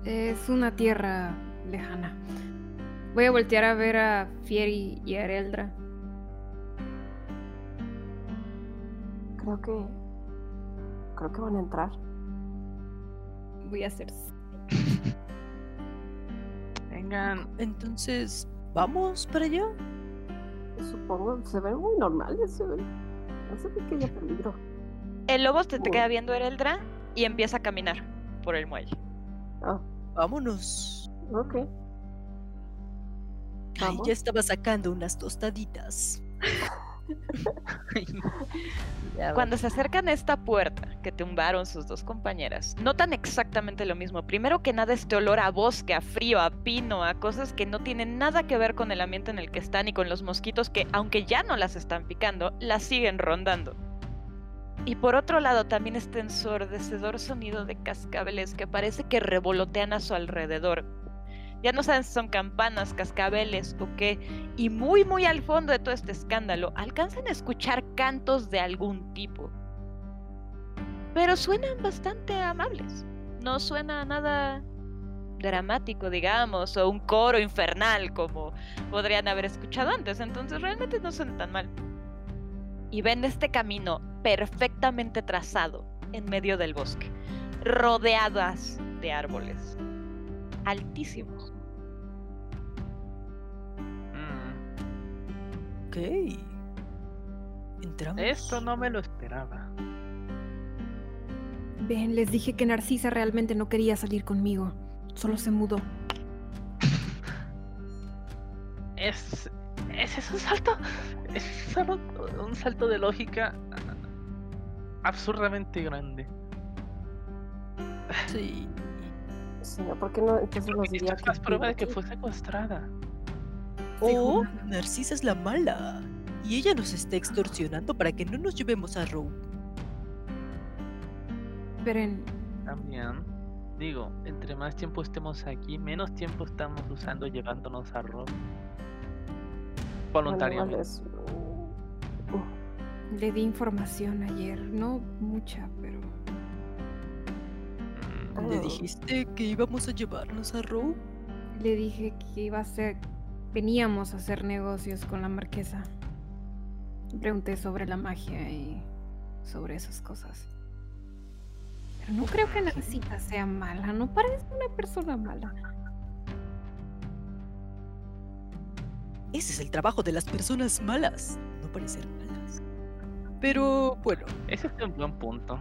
Es una tierra lejana. Voy a voltear a ver a Fieri y a Ereldra. Creo que. Creo que van a entrar. Voy a hacer. Vengan. Entonces, ¿vamos para allá? Supongo, se ven muy normales. Se ven. No se ve que haya peligro. El lobo te, te queda viendo Ereldra y empieza a caminar por el muelle. Ah, Vámonos. ok. Ay, ya estaba sacando unas tostaditas. Cuando se acercan a esta puerta que tumbaron sus dos compañeras, notan exactamente lo mismo. Primero que nada este olor a bosque, a frío, a pino, a cosas que no tienen nada que ver con el ambiente en el que están y con los mosquitos que, aunque ya no las están picando, las siguen rondando. Y por otro lado también este ensordecedor sonido de cascabeles que parece que revolotean a su alrededor. Ya no saben si son campanas, cascabeles o qué. Y muy muy al fondo de todo este escándalo alcanzan a escuchar cantos de algún tipo. Pero suenan bastante amables. No suena nada dramático, digamos, o un coro infernal como podrían haber escuchado antes. Entonces realmente no suena tan mal. Y ven este camino perfectamente trazado en medio del bosque, rodeadas de árboles altísimos. Mm, Ok. Entramos. Esto no me lo esperaba. Ven, les dije que Narcisa realmente no quería salir conmigo. Solo se mudó. Es. Ese es un salto. Es solo un salto de lógica absurdamente grande. Sí. Señor, ¿por qué no? Entonces nos Porque diría esto es más prueba de que fue secuestrada. O Narcisa es la mala. Y ella nos está extorsionando para que no nos llevemos a Row. Esperen, También. Digo, entre más tiempo estemos aquí, menos tiempo estamos usando llevándonos a igual Voluntariamente. Le di información ayer. No mucha, pero. Mm, ¿Le Oh. dijiste que íbamos a llevarnos a Row? Le dije que iba a ser. Veníamos a hacer negocios con la marquesa. Pregunté sobre la magia y sobre esas cosas. Pero no creo que Narcita sea mala. No parece una persona mala. Ese es el trabajo de las personas malas, no parecer malas. Pero bueno, Ese es un buen punto.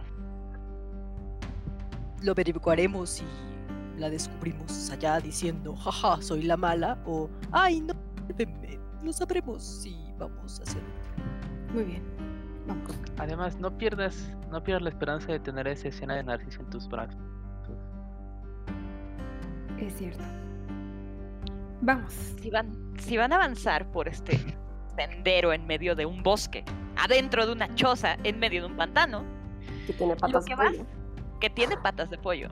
lo averiguaremos y la descubrimos allá diciendo, jaja, soy la mala, o, ay, no, llévenme". Lo sabremos si vamos a hacer. Muy bien. Vamos. Además, no pierdas, no pierdas la esperanza de tener esa escena de Narciso en tus brazos. Es cierto. Vamos. Si van, si van a avanzar por este sendero en medio de un bosque, adentro de una choza, en medio de un pantano, que tiene patas que de vas- pollo. que tiene patas de pollo.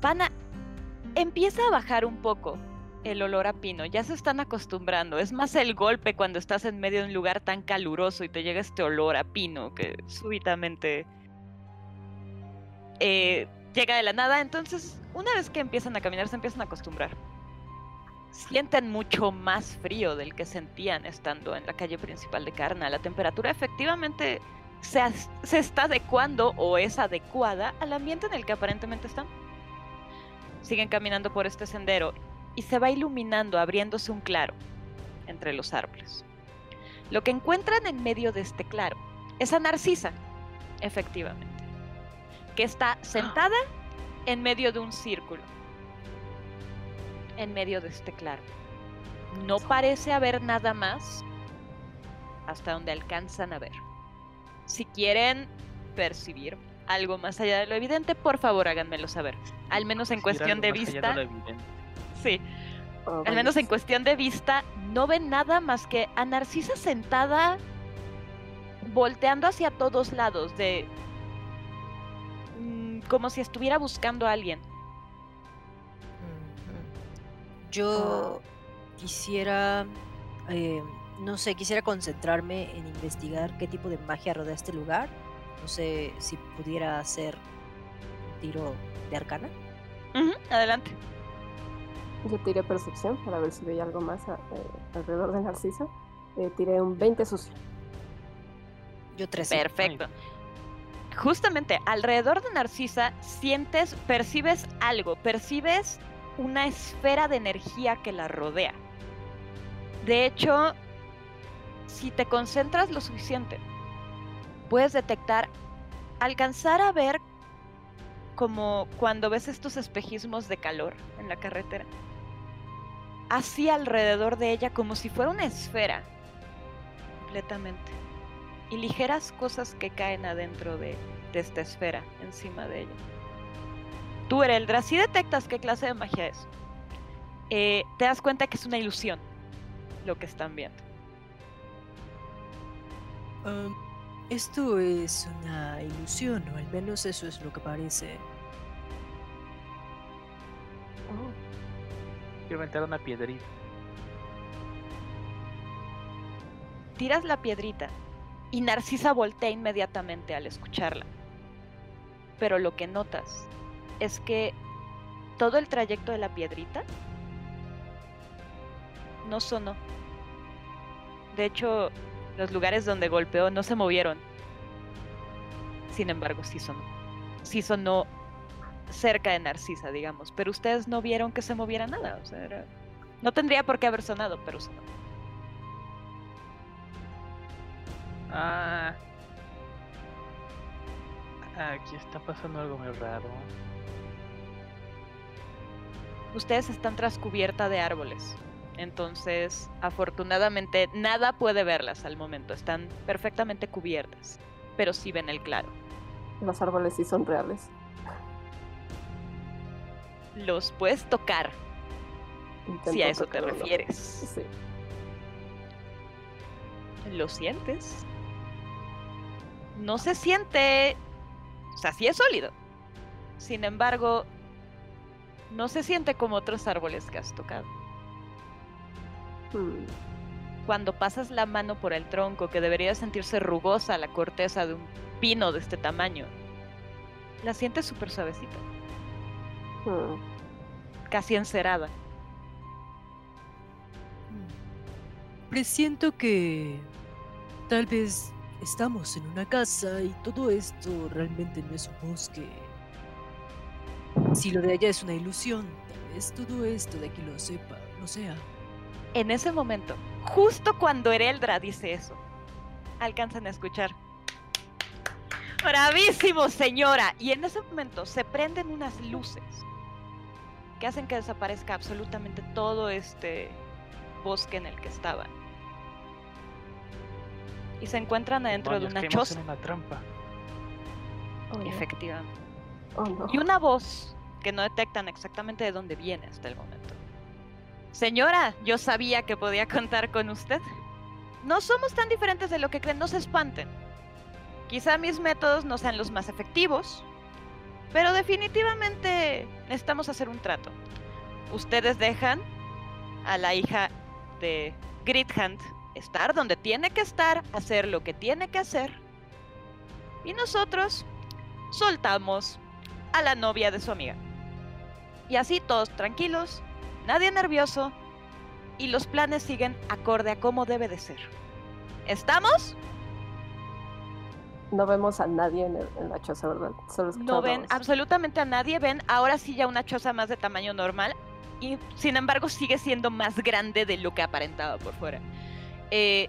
Van a... Empieza a bajar un poco el olor a pino. Ya se están acostumbrando. Es más el golpe cuando estás en medio de un lugar tan caluroso y te llega este olor a pino que súbitamente eh, llega de la nada. Entonces, una vez que empiezan a caminar, se empiezan a acostumbrar. Sienten mucho más frío del que sentían estando en la calle principal de Carna. La temperatura efectivamente se, se está adecuando o es adecuada al ambiente en el que aparentemente están. Siguen caminando por este sendero y se va iluminando, abriéndose un claro entre los árboles. Lo que encuentran en medio de este claro es a Narcisa, efectivamente, que está sentada en medio de un círculo, en medio de este claro. No parece haber nada más hasta donde alcanzan a ver. Si quieren percibir algo más allá de lo evidente, por favor háganmelo saber. Al menos en cuestión de vista, sí. Oh, Al menos en cuestión de vista, no ven nada más que a Narcisa sentada, volteando hacia todos lados, de mm, como si estuviera buscando a alguien. Yo quisiera, eh, no sé, quisiera concentrarme en investigar qué tipo de magia rodea este lugar. No sé si pudiera hacer un tiro de arcana. Adelante. Yo tiré percepción para ver si veía algo más a- eh, alrededor de Narcisa. Eh, tiré un 20 sucio. Yo 13. Perfecto. Justamente alrededor de Narcisa sientes, percibes algo, percibes una esfera de energía que la rodea. De hecho, si te concentras lo suficiente, puedes detectar, alcanzar a ver como cuando ves estos espejismos de calor en la carretera. Así alrededor de ella como si fuera una esfera. Completamente y ligeras cosas que caen adentro de, de esta esfera, encima de ella. Tú, Ereldra, si detectas qué clase de magia es, eh, te das cuenta que es una ilusión lo que están viendo. Am, esto es una ilusión, o al menos eso es lo que parece. Oh, Quiero meter una piedrita. Tiras la piedrita y Narcisa voltea inmediatamente al escucharla. Pero lo que notas es que todo el trayecto de la piedrita no sonó. De hecho, los lugares donde golpeó no se movieron. Sin embargo, sí sonó. Sí sonó cerca de Narcisa, digamos. Pero ustedes no vieron que se moviera nada. O sea, era- no tendría por qué haber sonado, pero sonó. Ah. Aquí está pasando algo muy raro. Ustedes están tras cubierta de árboles. Entonces, afortunadamente, nada puede verlas al momento. Están perfectamente cubiertas. Pero sí ven el claro. los árboles sí son reales. Los puedes tocar, Intento si a eso te refieres. Sí. ¿Lo sientes? No se siente... O sea, sí es sólido. Sin embargo, no se siente como otros árboles que has tocado. Hmm, Cuando pasas la mano por el tronco, que debería sentirse rugosa la corteza de un pino de este tamaño, la sientes súper suavecita, hmm. casi encerada. Presiento que tal vez estamos en una casa y todo esto realmente no es un bosque. Si lo de allá es una ilusión, tal vez todo esto de aquí lo sepa, lo sea. En ese momento, justo cuando Ereldra dice eso, alcanzan a escuchar. ¡Bravísimo, señora! Y en ese momento se prenden unas luces que hacen que desaparezca absolutamente todo este bosque en el que estaban. Y se encuentran adentro de una choza. en una trampa. Oh. Efectivamente. Oh. Y una voz que no detectan exactamente de dónde viene hasta el momento. Señora, yo sabía que podía contar con usted. No somos tan diferentes de lo que creen, no se espanten. Quizá mis métodos no sean los más efectivos, pero definitivamente necesitamos hacer un trato. Ustedes dejan a la hija de Grithand estar donde tiene que estar, hacer lo que tiene que hacer, y nosotros soltamos a la novia de su amiga. Y así todos tranquilos, nadie nervioso, y los planes siguen acorde a cómo debe de ser. ¿Estamos? No vemos a nadie en, el- en la choza, ¿verdad? Solo No ven absolutamente a nadie, ven ahora sí ya una choza más de tamaño normal y sin embargo sigue siendo más grande de lo que aparentaba por fuera. Eh,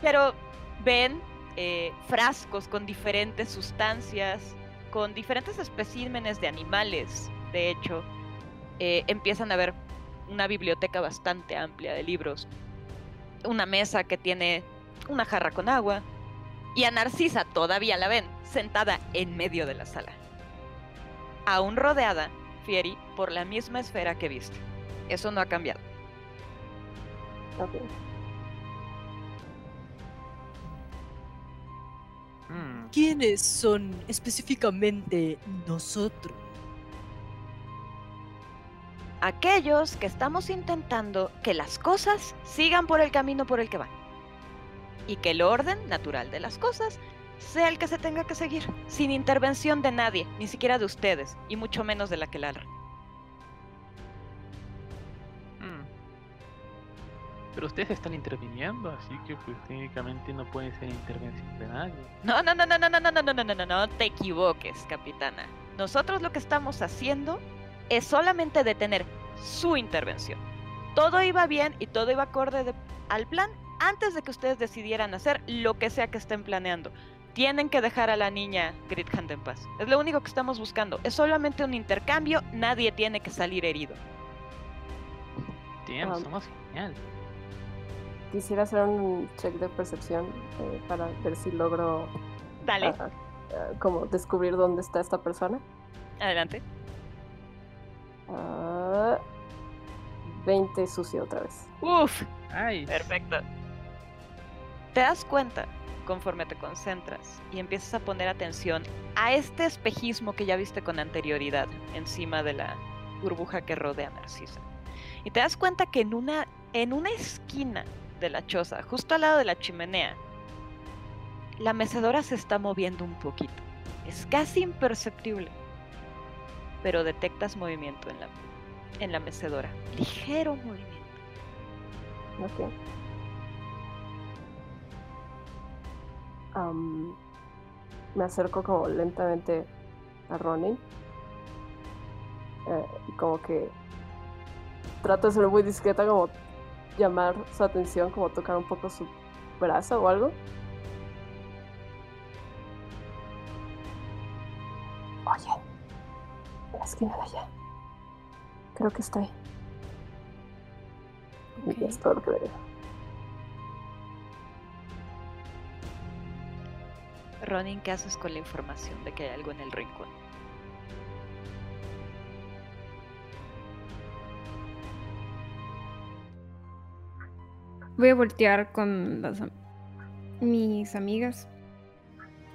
pero ven eh, frascos con diferentes sustancias, con diferentes especímenes de animales, de hecho. Eh, empiezan a ver una biblioteca bastante amplia de libros, una mesa que tiene una jarra con agua, y a Narcisa todavía la ven, sentada en medio de la sala. Aún rodeada, Fieri, por la misma esfera que viste. Eso no ha cambiado. Ok. Mm. ¿Quiénes son específicamente nosotros? Aquellos que estamos intentando que las cosas sigan por el camino por el que van. Y que el orden natural de las cosas sea el que se tenga que seguir, sin intervención de nadie, ni siquiera de ustedes, y mucho menos de la que ladra. Pero ustedes están interviniendo, así que pues técnicamente no puede ser intervención de nadie. No, no, no, no, no, no, no, no, no, no, no, no, no te equivoques, capitana. Nosotros lo que estamos haciendo es solamente detener su intervención. Todo iba bien y todo iba acorde de- al plan antes de que ustedes decidieran hacer lo que sea que estén planeando. Tienen que dejar a la niña Grithand en paz. Es lo único que estamos buscando. Es solamente un intercambio. Nadie tiene que salir herido. Ah. somos genial. Quisiera hacer un check de percepción eh, para ver si logro Dale, ah, ah, como descubrir dónde está esta persona. adelante. Ah, 20 sucio otra vez. Uf, Ay, Perfecto. Te das cuenta, conforme te concentras y empiezas a poner atención a este espejismo que ya viste con anterioridad encima de la burbuja que rodea a Narcisa. Y te das cuenta que en una, en una esquina de la choza, justo al lado de la chimenea, la mecedora se está moviendo un poquito. Es casi imperceptible, pero detectas movimiento en la, en la mecedora. Ligero movimiento. Ok. Am, me acerco como lentamente a Ronin. Eh, y como que trato de ser muy discreta, como llamar su atención, como tocar un poco su brazo o algo. Oye, en la esquina de allá. Creo que está ahí. Ok. Y es todo lo que veo. Ronin, ¿qué haces con la información de que hay algo en el rincón? Voy a voltear con las mis amigas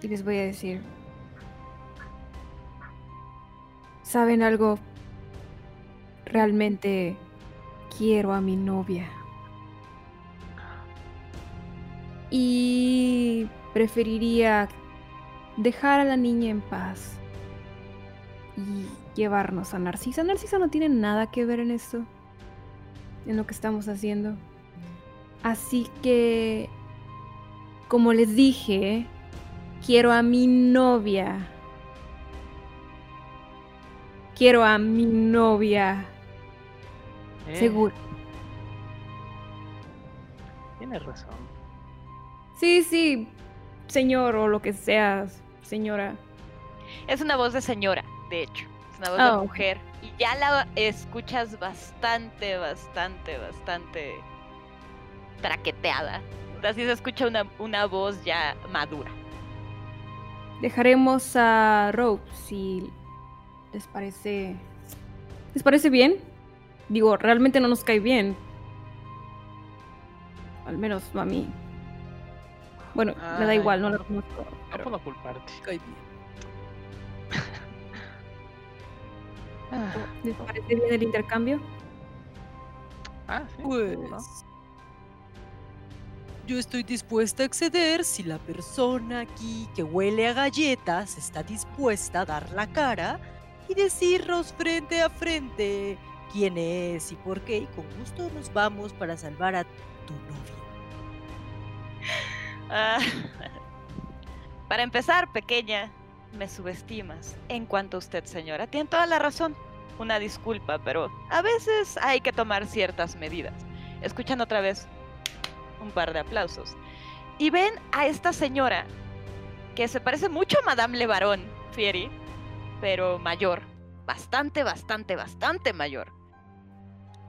y les voy a decir, ¿saben algo? Realmente quiero a mi novia. Y preferiría dejar a la niña en paz y llevarnos a Narcisa. Narcisa no tiene nada que ver en esto, en lo que estamos haciendo. Así que, como les dije, quiero a mi novia. Quiero a mi novia. eh, Seguro. Tienes razón. Sí, sí, señor o lo que sea, señora. Es una voz de señora, de hecho. Es una voz Ah, de ok. mujer. Y ya la escuchas bastante, bastante, bastante traqueteada. Así se escucha una, una voz ya madura. Dejaremos a Rope si les parece. ¿Les parece bien? Digo, realmente no nos cae bien. Al menos no a mí. Bueno, me da igual, no la no. conozco. No pero- puedo culparte. Cae bien. ¿Les parece bien el intercambio? ah, sí. Pues. Yo estoy dispuesta a acceder si la persona aquí que huele a galletas está dispuesta a dar la cara y decirnos frente a frente quién es y por qué. Y con gusto nos vamos para salvar a tu novia. Ah, Para empezar, pequeña, me subestimas. En cuanto a usted, señora, tiene toda la razón. Una disculpa, pero a veces hay que tomar ciertas medidas. Escuchan otra vez un par de aplausos. Y ven a esta señora que se parece mucho a Madame Le Baron, Fieri, pero mayor. Bastante, bastante, bastante mayor.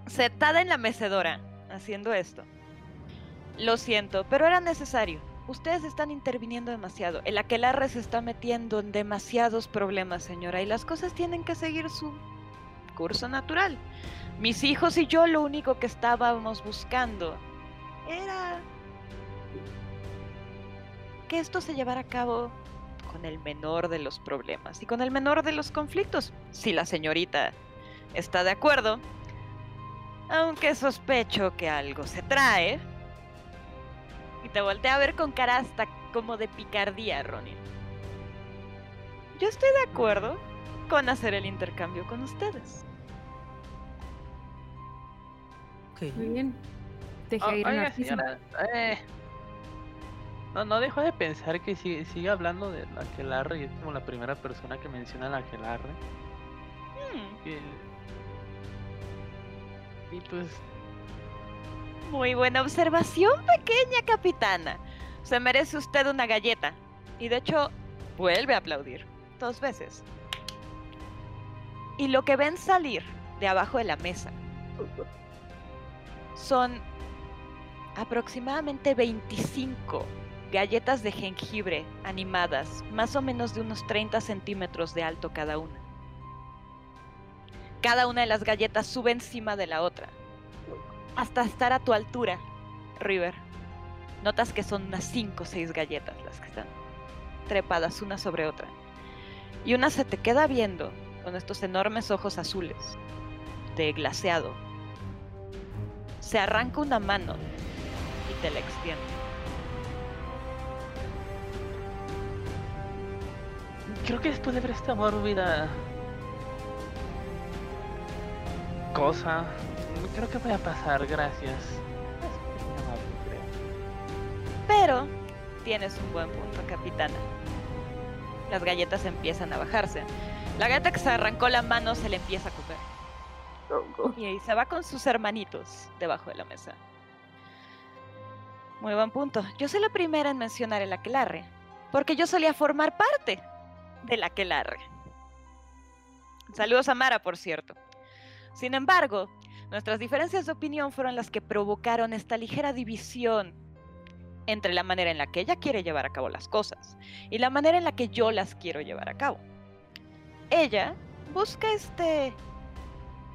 Sentada en la mecedora, haciendo esto. Lo siento, pero era necesario. Ustedes están interviniendo demasiado. El aquelarre se está metiendo en demasiados problemas, señora, y las cosas tienen que seguir su curso natural. Mis hijos y yo lo único que estábamos buscando era que esto se llevara a cabo con el menor de los problemas y con el menor de los conflictos, si la señorita está de acuerdo. Aunque sospecho que algo se trae. Y te voltea a ver con cara hasta como de picardía, Ronin. Yo estoy de acuerdo con hacer el intercambio con ustedes. Ok. Muy bien. Ir oiga, señora, eh, no, no dejo de pensar que sigue, sigue hablando de la Aquelarre y es como la primera persona que menciona la Aquelarre. Hmm, Y, y pues, muy buena observación, pequeña capitana. Se merece usted una galleta. Y de hecho, vuelve a aplaudir. Dos veces. Y lo que ven salir de abajo de la mesa son aproximadamente 25 galletas de jengibre animadas, más o menos de unos 30 centímetros de alto cada una. Cada una de las galletas sube encima de la otra, hasta estar a tu altura, River. Notas que son unas 5 o 6 galletas las que están trepadas una sobre otra. Y una se te queda viendo con estos enormes ojos azules, de glaseado. Se arranca una mano y te la extiende. creo que después de ver esta mórbida cosa, creo que voy a pasar, gracias. Pero tienes un buen punto, capitana. Las galletas empiezan a bajarse. La galleta que se arrancó la mano se le empieza a comer. Tronco. Y ahí se va con sus hermanitos debajo de la mesa. Muy buen punto. Yo soy la primera en mencionar el aquelarre, porque yo solía formar parte del aquelarre. Saludos a Mara, por cierto. Sin embargo, nuestras diferencias de opinión fueron las que provocaron esta ligera división entre la manera en la que ella quiere llevar a cabo las cosas y la manera en la que yo las quiero llevar a cabo. Ella busca este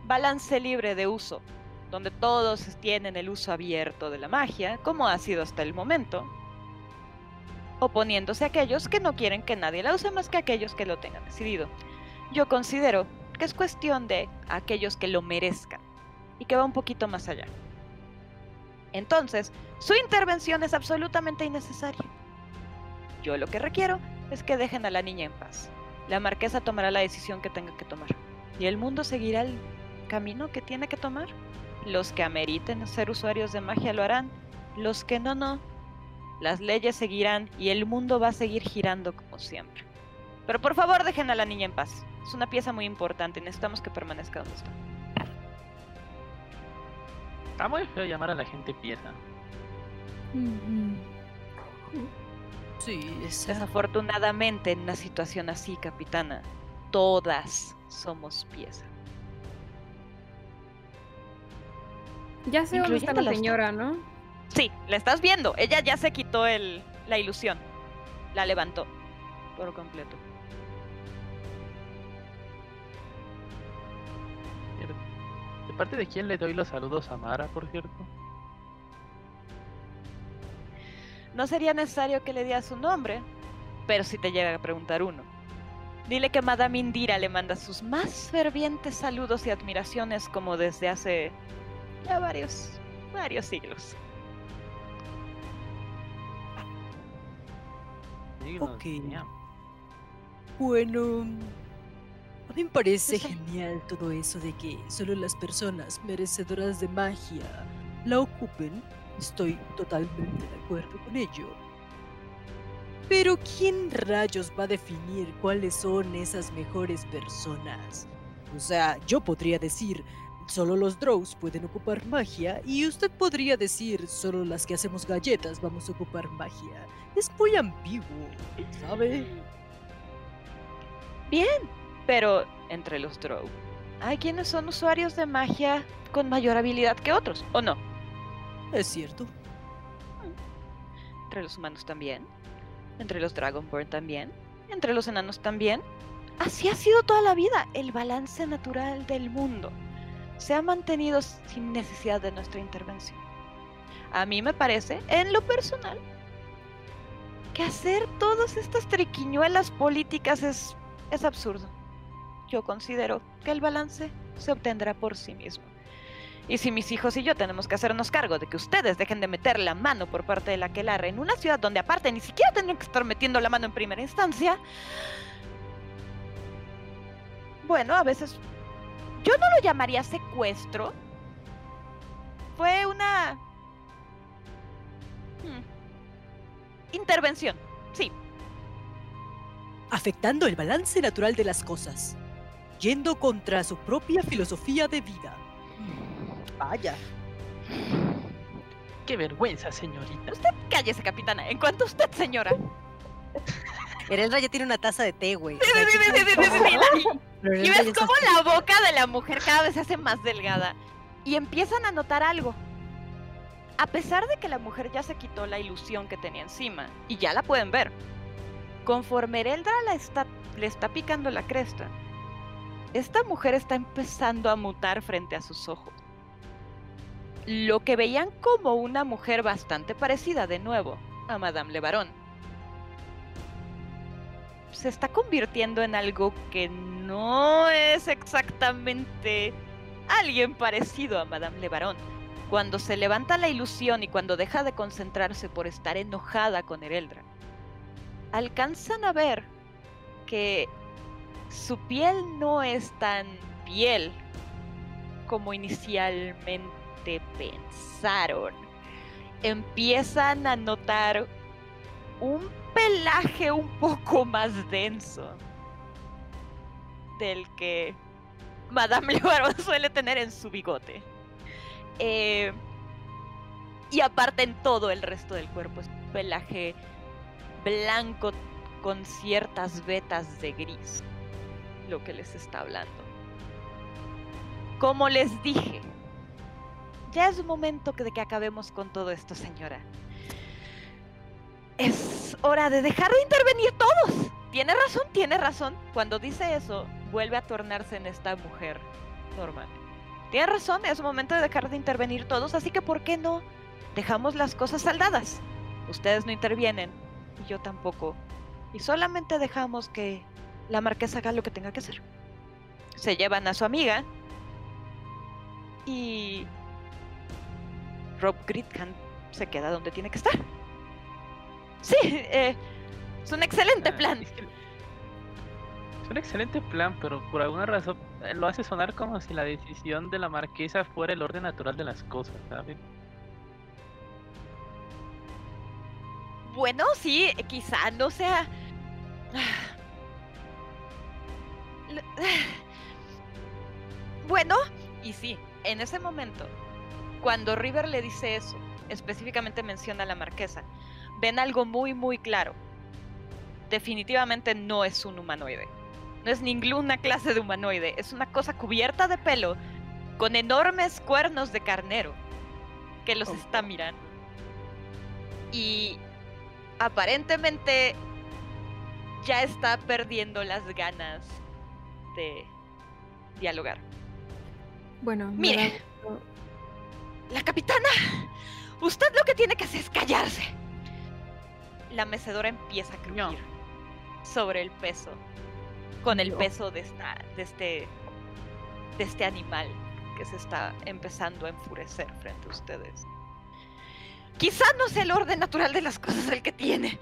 balance libre de uso, donde todos tienen el uso abierto de la magia, como ha sido hasta el momento, oponiéndose a aquellos que no quieren que nadie la use más que aquellos que lo tengan decidido. Yo considero que es cuestión de aquellos que lo merezcan y que va un poquito más allá. Entonces, su intervención es absolutamente innecesaria. Yo lo que requiero es que dejen a la niña en paz. La marquesa tomará la decisión que tenga que tomar. Y el mundo seguirá el camino que tiene que tomar. Los que ameriten ser usuarios de magia lo harán. Los que no, no. Las leyes seguirán y el mundo va a seguir girando como siempre. Pero por favor dejen a la niña en paz. Es una pieza muy importante y necesitamos que permanezca donde está. Está muy feo llamar a la gente pieza. Sí, esa. Desafortunadamente, en una situación así, capitana, todas somos pieza. Ya sé dónde está la señora, ¿no? Sí, la estás viendo. Ella ya se quitó el, la ilusión. La levantó por completo. ¿De parte de quién le doy los saludos a Mara, por cierto? No sería necesario que le dieras su nombre, pero si te llega a preguntar uno. Dile que Madame Indira le manda sus más fervientes saludos y admiraciones como desde hace ya varios, varios siglos. Ok. Bueno, a mí me parece genial todo eso de que solo las personas merecedoras de magia la ocupen. Estoy totalmente de acuerdo con ello. Pero ¿quién rayos va a definir cuáles son esas mejores personas? O sea, yo podría decir, solo los drows pueden ocupar magia y usted podría decir, solo las que hacemos galletas vamos a ocupar magia. Es muy ambiguo, ¿sabe? Bien, pero entre los Drow, hay quienes son usuarios de magia con mayor habilidad que otros, ¿o no? Es cierto. Entre los humanos también, entre los Dragonborn también, entre los enanos también. Así ha sido toda la vida, el balance natural del mundo. Se ha mantenido sin necesidad de nuestra intervención. A mí me parece, en lo personal, que hacer todas estas triquiñuelas políticas es, es absurdo. Yo considero que el balance se obtendrá por sí mismo. Y si mis hijos y yo tenemos que hacernos cargo de que ustedes dejen de meter la mano por parte de la Quelarre en una ciudad donde aparte ni siquiera tendrían que estar metiendo la mano en primera instancia, bueno, a veces yo no lo llamaría secuestro. Fue una hmm, intervención, sí. afectando el balance natural de las cosas, yendo contra su propia filosofía de vida. Vaya. Qué vergüenza, señorita. Cállese, capitana. En cuanto a usted, señora. Ereldra ya tiene una taza de té, güey. Sí, sí, sí, sí, sí, sí, sí. Pero Y ves cómo la boca de la mujer cada vez se hace más delgada. Y empiezan a notar algo. A pesar de que la mujer ya se quitó la ilusión que tenía encima, y ya la pueden ver, conforme Ereldra la está, le está picando la cresta, esta mujer está empezando a mutar frente a sus ojos. Lo que veían como una mujer bastante parecida de nuevo a Madame Levarón se está convirtiendo en algo que no es exactamente alguien parecido a Madame Levarón. Cuando se levanta la ilusión y cuando deja de concentrarse por estar enojada con Ereldra, alcanzan a ver que su piel no es tan piel como inicialmente pensaron. Empiezan a notar un pelaje un poco más denso del que Madame Levarón suele tener en su bigote. Eh, y aparte en todo el resto del cuerpo es un pelaje blanco con ciertas vetas de gris, lo que les está hablando. Como les dije, ya es momento de que acabemos con todo esto, señora. Es hora de dejar de intervenir todos. Tiene razón, tiene razón. Cuando dice eso, vuelve a tornarse en esta mujer normal. Tiene razón, es momento de dejar de intervenir todos, así que ¿por qué no dejamos las cosas saldadas? Ustedes no intervienen y yo tampoco. Y solamente dejamos que la marquesa haga lo que tenga que hacer. Se llevan a su amiga y Rob Gritkan se queda donde tiene que estar. Sí, eh, es un excelente Ah, plan. es que- Es un excelente plan, pero por alguna razón eh, lo hace sonar como si la decisión de la marquesa fuera el orden natural de las cosas, ¿sabes? Bueno, sí, quizá no sea. Bueno, y sí, en ese momento, cuando River le dice eso, específicamente menciona a la marquesa, ven algo muy, muy claro. Definitivamente no es un humanoide. No es ninguna clase de humanoide. Es una cosa cubierta de pelo, con enormes cuernos de carnero, que los está mirando. Y aparentemente ya está perdiendo las ganas de dialogar. Bueno, Mire. La capitana, usted lo que tiene que hacer es callarse. La mecedora empieza a crujir No. sobre el peso, con el No. peso de, esta, de, este, de este animal que se está empezando a enfurecer frente a ustedes. Quizá no sea el orden natural de las cosas el que tiene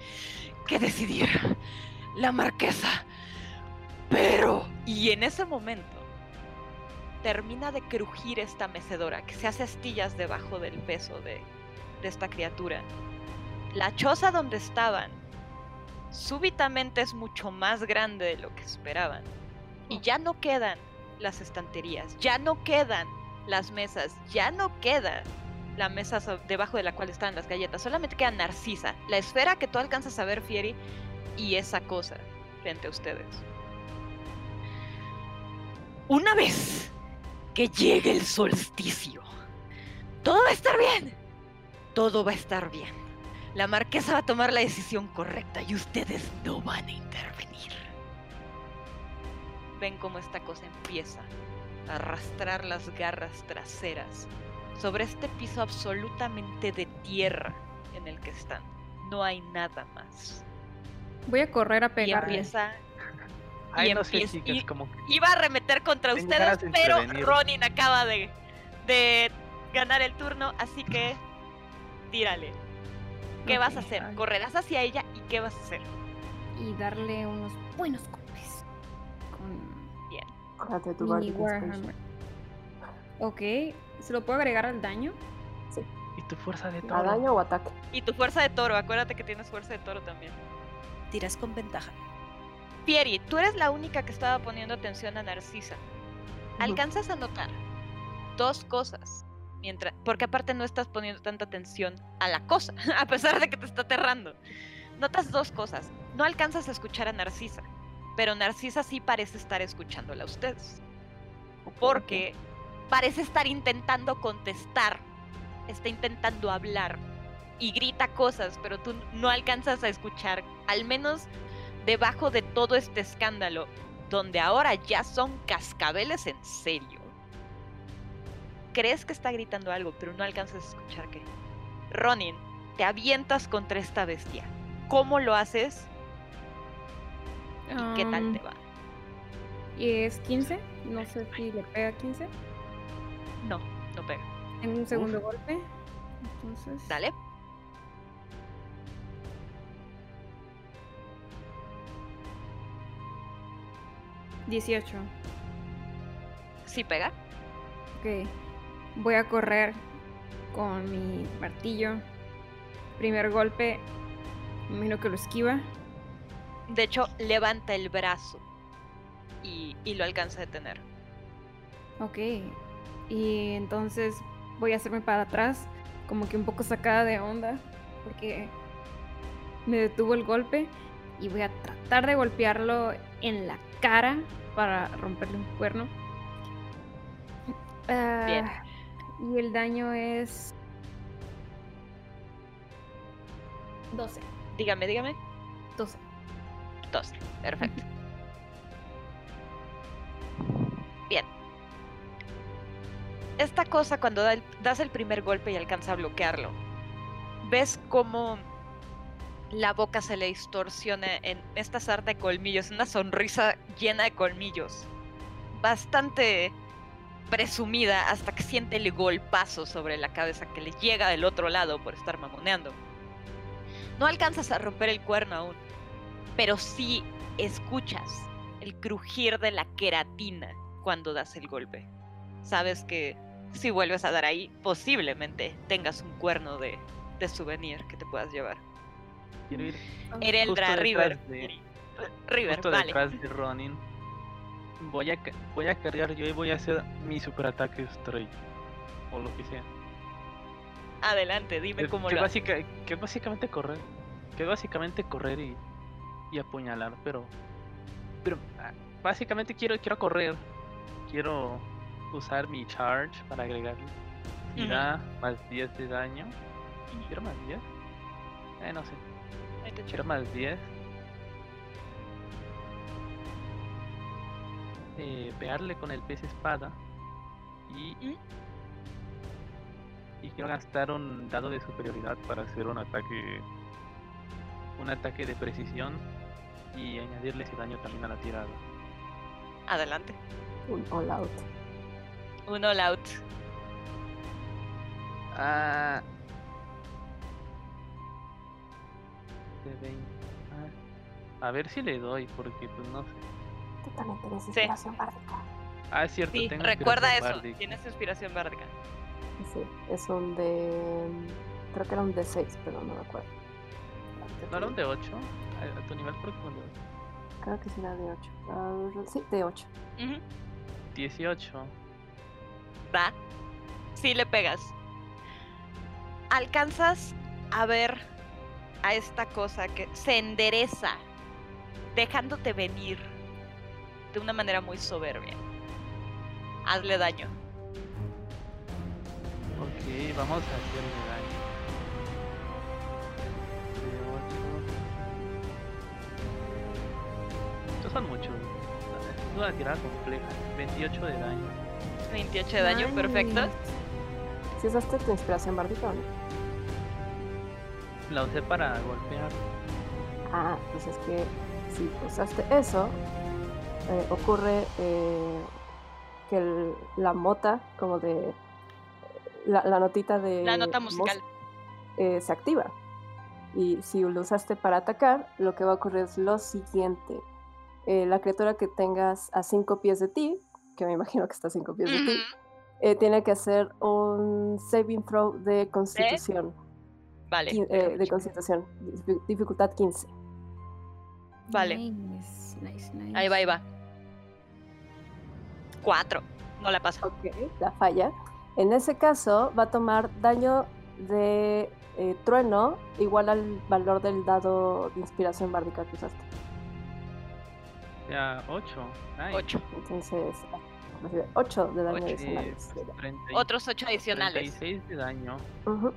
que decidir la marquesa, pero... Y en ese momento termina de crujir esta mecedora, que se hace astillas debajo del peso de, de esta criatura. La choza donde estaban súbitamente es mucho más grande de lo que esperaban. Y ya no quedan las estanterías, ya no quedan las mesas, ya no queda la mesa debajo de la cual estaban las galletas, solamente queda Narcisa, la esfera que tú alcanzas a ver, Fieri, y esa cosa frente a ustedes. Una vez que llegue el solsticio, todo va a estar bien. Todo va a estar bien. La marquesa va a tomar la decisión correcta y ustedes no van a intervenir. Ven cómo esta cosa empieza a arrastrar las garras traseras sobre este piso absolutamente de tierra en el que están. no hay nada más. Voy a correr a Y pegarle. empieza. Ay, y no sé, chicas, y- como que Iba a arremeter contra ustedes, pero intervenir. Ronin acaba de, de ganar el turno, así que tírale. ¿Qué vas a hacer? Correrás hacia ella y ¿qué vas a hacer? Y darle unos buenos golpes. Con Acuérdate de tu mini. Warhammer. Ok. ¿Se lo puedo agregar al daño? ¿Y tu fuerza de ¿A toro? daño o ataque? Y tu fuerza de toro, acuérdate que tienes fuerza de toro también. Tiras con ventaja. Pieri, tú eres la única que estaba poniendo atención a Narcisa. Alcanzas a notar dos cosas. Mientras, porque aparte no estás poniendo tanta atención a la cosa, a pesar de que te está aterrando. Notas dos cosas. No alcanzas a escuchar a Narcisa, pero Narcisa sí parece estar escuchándola a ustedes. Porque parece estar intentando contestar, está intentando hablar y grita cosas, pero tú no alcanzas a escuchar, al menos debajo de todo este escándalo, donde ahora ya son cascabeles en serio. Crees que está gritando algo, pero no alcanzas a escuchar qué. Ronin, te avientas contra esta bestia. ¿Cómo lo haces y qué tal te va? Y es 15. No sé si le pega 15. No, no pega. En un segundo golpe. Entonces. Dale. 18. Sí pega. Ok. Voy a correr con mi martillo. Primer golpe. Imagino que lo esquiva. De hecho, levanta el brazo y, y lo alcanza a detener. Ok. Y entonces voy a hacerme para atrás, como que un poco sacada de onda, porque me detuvo el golpe y voy a tratar de golpearlo en la cara para romperle un cuerno. Bien. Y el daño es 12. Dígame, dígame. 12. 12. Perfecto. Bien. Esta cosa cuando da el- das el primer golpe y alcanza a bloquearlo, ves cómo la boca se le distorsiona en esta sarta de colmillos, una sonrisa llena de colmillos, bastante presumida hasta que siente el golpazo sobre la cabeza que le llega del otro lado por estar mamoneando. No alcanzas a romper el cuerno aún, pero sí escuchas el crujir de la queratina cuando das el golpe. Sabes que si vuelves a dar ahí, posiblemente tengas un cuerno de, de souvenir que te puedas llevar. Quiero ir Ereldra, River. de- River, justo vale. detrás de Ronin. Voy a, voy a cargar yo y voy a hacer mi superataque Stray. O lo que sea. Adelante, dime cómo que, lo básica- que básicamente correr. Que básicamente correr y, y apuñalar, pero. Pero ah, básicamente quiero, quiero correr. Quiero usar mi charge para agregarle. Y da más 10 de daño. ¿Quiero más 10? Eh, no sé. Quiero más 10. Eh, pegarle con el pez espada. Y. Y quiero gastar un dado de superioridad para hacer un ataque. Un ataque de precisión. Y añadirle ese daño también a la tirada. Adelante. Un all out. Un all out. Ah. De 20. Ah, A ver si le doy, porque pues no sé. Tú también tienes Sí. inspiración bárdica. Ah, es cierto, Sí, tengo recuerda eso. Tienes inspiración bárdica. Sí, es un de. Creo que era un de 6, pero no me acuerdo. ¿No era un de 8? A, tu nivel creo que un de 8. Creo que sí era de 8. sí, de 8. Ujú. 18. Va. Sí le pegas. Alcanzas a ver a esta cosa que se endereza, dejándote venir de una manera muy soberbia. Hazle daño. Ok, vamos a hacerle daño. De 8. Estos son muchos. Es una tirada compleja. 28 de daño. 28 de daño, perfecto. ¿Sí usaste tu inspiración bárdica o no? La usé para golpear. Ah, pues es que si usaste eso, eh, ocurre eh, que el- la mota, como de la, la notita de La nota mus- musical. eh, se activa. Y si lo usaste para atacar, lo que va a ocurrir es lo siguiente. Eh, la criatura que tengas a cinco pies de ti, que me imagino que está a cinco pies de ti, eh, tiene que hacer un saving throw de constitución. Vale. Eh, de constitución. dificu- Dificultad 15. Vale. Nice, nice, nice. Ahí va, ahí va. Cuatro. No la pasa. Ok, la falla. En ese caso, va a tomar daño de eh, trueno igual al valor del dado de inspiración bárdica que usaste. Ya, 8. Nice. Ocho. Entonces, recibe 8 de daño Ocho. adicionales. Sí, 30 y- Otros ocho adicionales. 36 de daño. Ujú.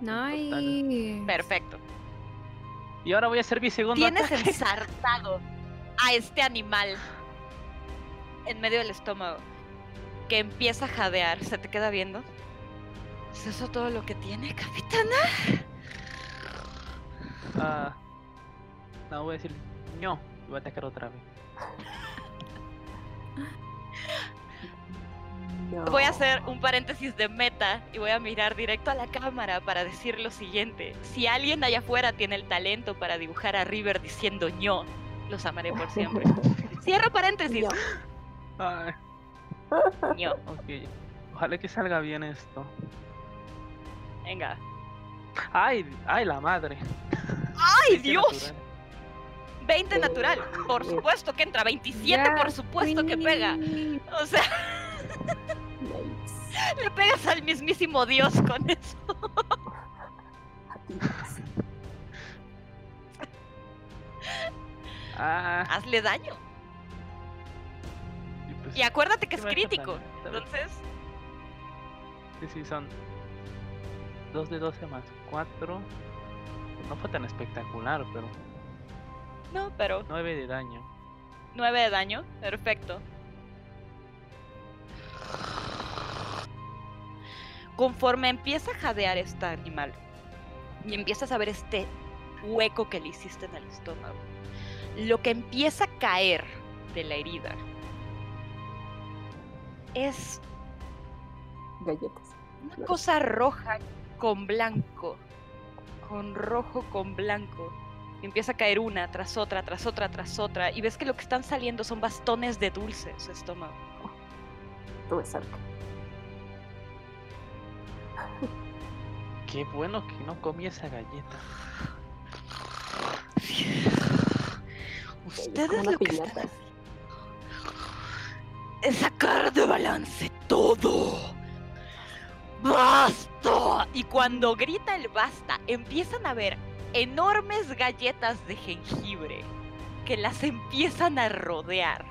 Nice. Perfecto. Y ahora voy a hacer mi segundo Tienes ataque. ensartado a este animal en medio del estómago que empieza a jadear. ¿Se te queda viendo? ¿Es eso todo lo que tiene, capitana? Ah, no, voy a decir no. y Voy a atacar otra vez. No. Voy a hacer un paréntesis de meta y voy a mirar directo a la cámara para decir lo siguiente. Si alguien allá afuera tiene el talento para dibujar a River diciendo ño, los amaré por siempre. Cierro paréntesis. No. Ay, ño. ok. Ojalá que salga bien esto. Venga. Ay, ay, la madre. ¡Ay, Dios! natural. 20 natural. Por supuesto que entra. 27, Ya, por supuesto que pega. O sea, le pegas al mismísimo Dios con eso. Ah, Hazle daño. y pues, Y acuérdate que ¿qué es crítico. Entonces, Sí, sí, son 2 de 12 más 4. No fue tan espectacular, pero no, pero 9 de daño. 9 de daño. Perfecto. Conforme empieza a jadear este animal y empiezas a ver este hueco que le hiciste en el estómago, lo que empieza a caer de la herida es Galletas. una cosa roja con blanco, con rojo con blanco. Y empieza a caer una tras otra, tras otra, tras otra. Y ves que lo que están saliendo son bastones de dulce en su estómago. Estuve cerca. Qué bueno que no comí esa galleta. Ustedes lo que están es sacar de balance todo. ¡Basta! Y cuando grita el basta, empiezan a ver enormes galletas de jengibre que las empiezan a rodear.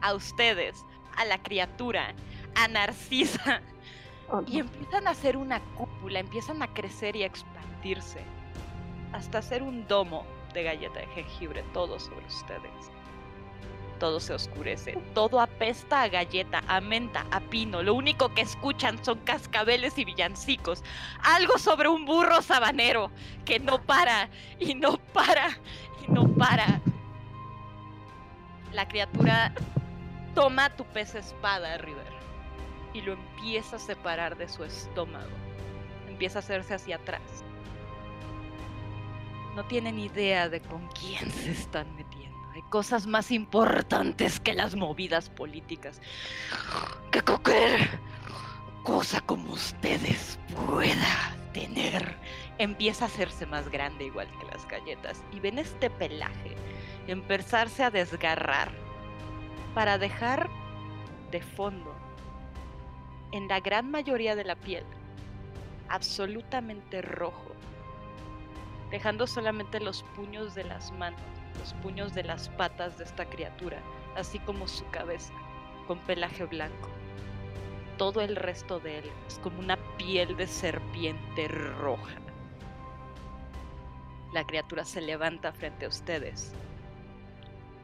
A ustedes, a la criatura, a Narcisa. Oh, no. Y empiezan a hacer una cúpula, empiezan a crecer y a expandirse. Hasta hacer un domo de galleta de jengibre, todo sobre ustedes. Todo se oscurece, todo apesta a galleta, a menta, a pino. Lo único que escuchan son cascabeles y villancicos. Algo sobre un burro sabanero que no para y no para y no para. La criatura toma tu pez espada, River y lo empieza a separar de su estómago. Empieza a hacerse hacia atrás. No tienen idea de con quién se están metiendo. Hay cosas más importantes que las movidas políticas. Que cualquier cosa como ustedes pueda tener. Empieza a hacerse más grande igual que las galletas. Y ven este pelaje empezarse a desgarrar para dejar de fondo en la gran mayoría de la piel, absolutamente rojo, dejando solamente los puños de las manos, los puños de las patas de esta criatura, así como su cabeza, con pelaje blanco. Todo el resto de él es como una piel de serpiente roja. La criatura se levanta frente a ustedes.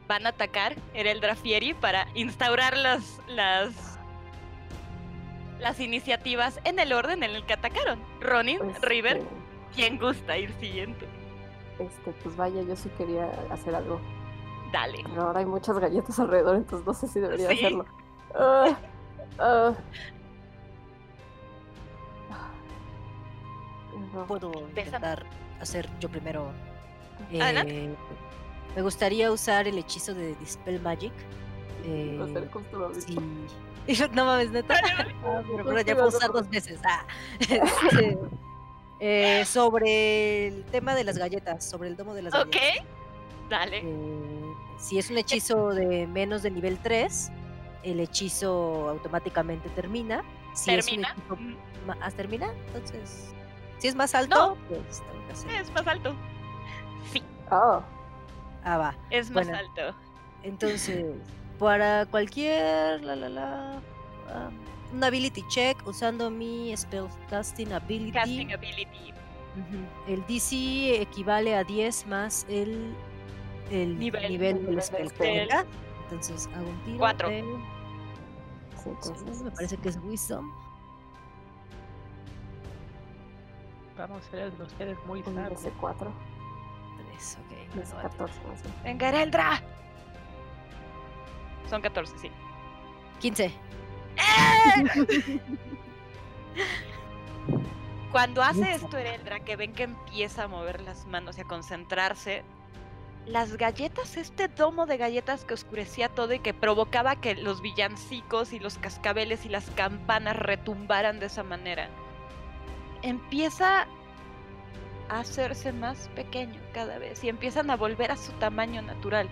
Van a atacar el Drafieri para instaurar las, las las iniciativas en el orden en el que atacaron. Ronin, Este, River, ¿Quién gusta ir siguiente? Este, pues vaya, yo sí quería hacer algo. Dale. Pero ahora hay muchas galletas alrededor, entonces no sé si debería Sí. hacerlo. Ah, ah. No. Puedo intentar hacer yo primero. Adelante. Eh, me gustaría usar el hechizo de Dispel Magic. Eh, mismo. sí. no mames, neta. Ah, pero, pero ya puedo usar dos veces. Ah. Eh, sobre el tema de las galletas, sobre el domo de las Ok. galletas. Dale. Eh, si es un hechizo de menos de nivel 3, el hechizo automáticamente termina. Si Termina. Es un hechizo Mm, ¿ah, ¿Termina? Entonces, si es más alto, pues tengo que hacer. Es más alto. Sí, Ah, Ah, va. es más Bueno. alto. Entonces, para cualquier la la la um, un ability check usando mi spellcasting ability. Casting ability. El DC equivale a 10 más el, el Nivel. nivel, del del spell. spell. ¿verdad? Entonces hago un tiro. Cuatro. de- me parece que es Wisdom. Vamos, eres los seres muy sabios. DC4, Tres, ok. DC14 más bien. Venga, Ereldra. Son 14, sí. 15. Cuando hace esto Ereldra, que ven que empieza a mover las manos y a concentrarse, las galletas, este domo de galletas que oscurecía todo y que provocaba que los villancicos y los cascabeles y las campanas retumbaran de esa manera, empieza a hacerse más pequeño cada vez y empiezan a volver a su tamaño natural.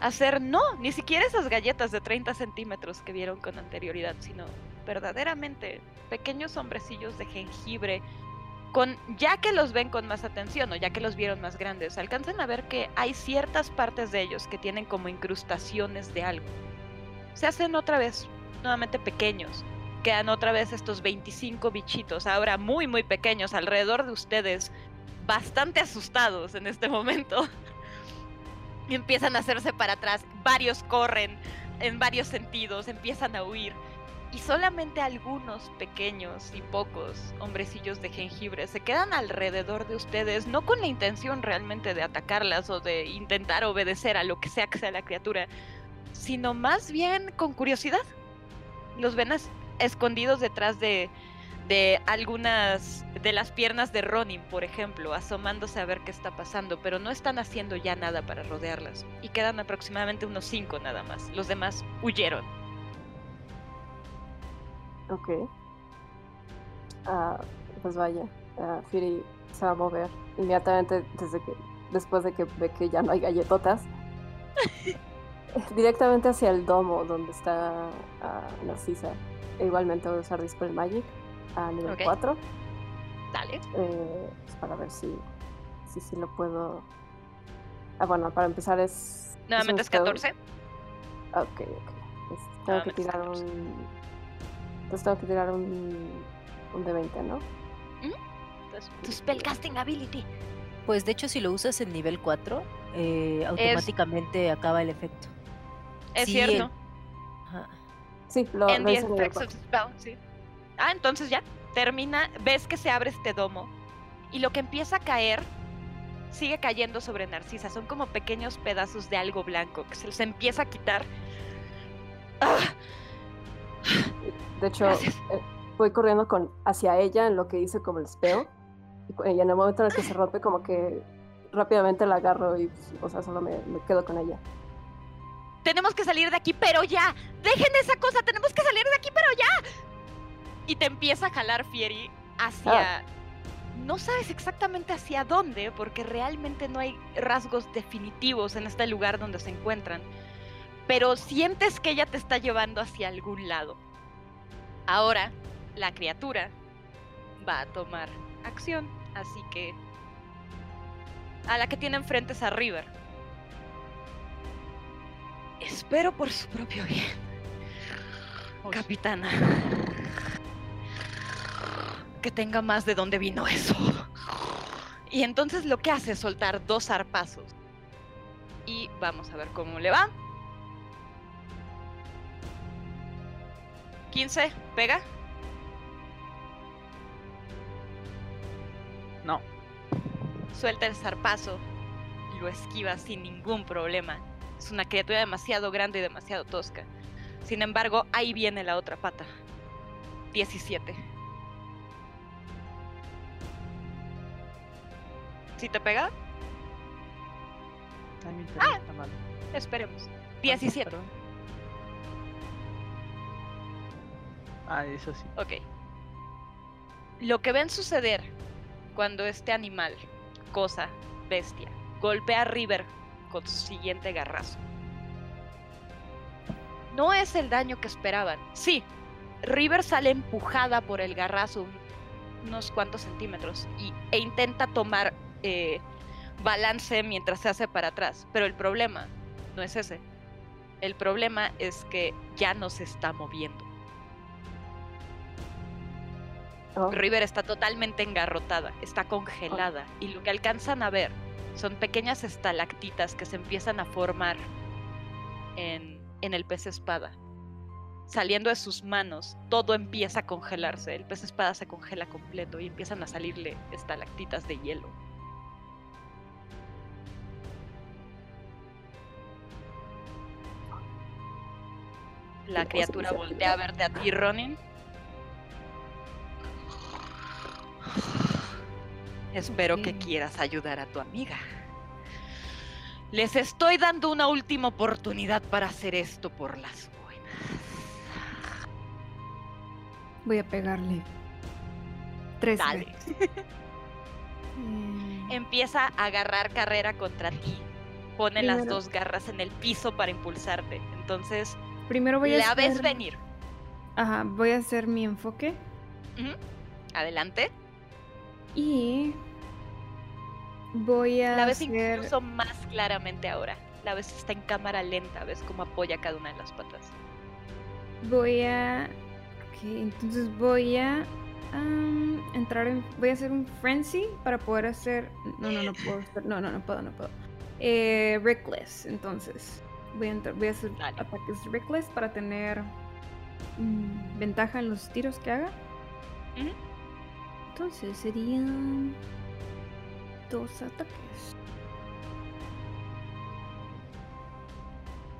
A ser, no, ni siquiera esas galletas de 30 centímetros que vieron con anterioridad, sino verdaderamente pequeños hombrecillos de jengibre, con ya que los ven con más atención o ya que los vieron más grandes, alcanzan a ver que hay ciertas partes de ellos que tienen como incrustaciones de algo. Se hacen otra vez nuevamente pequeños. Quedan otra vez estos 25 bichitos, ahora muy muy pequeños alrededor de ustedes, bastante asustados en este momento. Y empiezan a hacerse para atrás, varios corren en varios sentidos, empiezan a huir y solamente algunos pequeños y pocos hombrecillos de jengibre se quedan alrededor de ustedes, no con la intención realmente de atacarlas o de intentar obedecer a lo que sea que sea la criatura, sino más bien con curiosidad. Los ven escondidos detrás de, de algunas de las piernas de Ronin, por ejemplo, asomándose a ver qué está pasando, pero no están haciendo ya nada para rodearlas. Y quedan aproximadamente unos cinco nada más. Los demás huyeron. Ok. Ah, pues vaya, ah, Fury se va a mover inmediatamente desde que, después de que ve que ya no hay galletotas. directamente hacia el domo donde está ah, Narcisa. E igualmente voy a usar Dispel Magic a nivel Ok. 4 Dale. eh, pues para ver si, si, si lo puedo. Ah, bueno, para empezar es. Nuevamente es spell. 14. Ah, Ok, ok. Es- tengo que Nuevamente es tirar 14. un. Entonces tengo que tirar un. Un de 20, ¿no? Entonces, tu spellcasting ability. Pues de hecho, si lo usas en nivel 4, eh, automáticamente acaba el efecto. Es Sí, cierto. el- Ajá. Sí, lo, en lo the hice en nivel effects of 4. the spell, sí. Ah, entonces ya. Termina. Ves que se abre este domo. Y lo que empieza a caer. Sigue cayendo sobre Narcisa. Son como pequeños pedazos de algo blanco que se les empieza a quitar. Ah, De hecho, Gracias. eh, voy corriendo con, hacia ella en lo que hice como el spell. Y, en el momento en el que se rompe, como que rápidamente la agarro y, pues, o sea, solo me, me quedo con ella. tenemos que salir de aquí, pero ya. Dejen esa cosa, tenemos que salir de aquí, pero ya. Y te empieza a jalar Fieri hacia... No sabes exactamente hacia dónde, porque realmente no hay rasgos definitivos en este lugar donde se encuentran. Pero sientes que ella te está llevando hacia algún lado. Ahora, la criatura va a tomar acción, así que... A la que tiene enfrente es a River. Espero por su propio bien. Capitana. Que tenga más de dónde vino eso. Y entonces lo que hace es soltar dos zarpazos. Y vamos a ver cómo le va. 15, pega. No. Suelta el zarpazo y lo esquiva sin ningún problema. Es una criatura demasiado grande y demasiado tosca. Sin embargo, ahí viene la otra pata. 17. ¿Sí te pega? Ah. está mal. Esperemos. ¿Cuánto, 17. perdón? Ah, eso sí. Ok. Lo que ven suceder cuando este animal, cosa, bestia, golpea a River con su siguiente garrazo. No es el daño que esperaban. Sí, River sale empujada por el garrazo un- unos cuantos centímetros y, e intenta tomar eh, balance mientras se hace para atrás. Pero el problema no es ese. El problema es que ya no se está moviendo. Oh, River está totalmente engarrotada, está congelada y lo que alcanzan a ver son pequeñas estalactitas que se empiezan a formar en, en el pez espada. Saliendo de sus manos, todo empieza a congelarse. El pez espada se congela completo y empiezan a salirle estalactitas de hielo. La criatura voltea a verte a ti, Ronin. Espero que quieras ayudar a tu amiga. Les estoy dando una última oportunidad para hacer esto por las buenas. Voy a pegarle. Tres Dale. Eh, Empieza a agarrar carrera contra ti. Pone las dos garras en el piso para impulsarte. Entonces, Primero voy a la ves hacer... venir. Ajá, voy a hacer mi enfoque. Adelante. Y... Voy a La ves hacer... incluso más claramente ahora. La ves está en cámara lenta, ves cómo apoya cada una de las patas. Voy a... Ok, entonces voy a... entrar en... Voy a hacer un frenzy para poder hacer... No, no, no puedo hacer... No, no, no puedo, no puedo. Eh, reckless, entonces. Voy a, entrar- voy a hacer Dale. ataques reckless para tener mm, ventaja en los tiros que haga. Entonces serían dos ataques.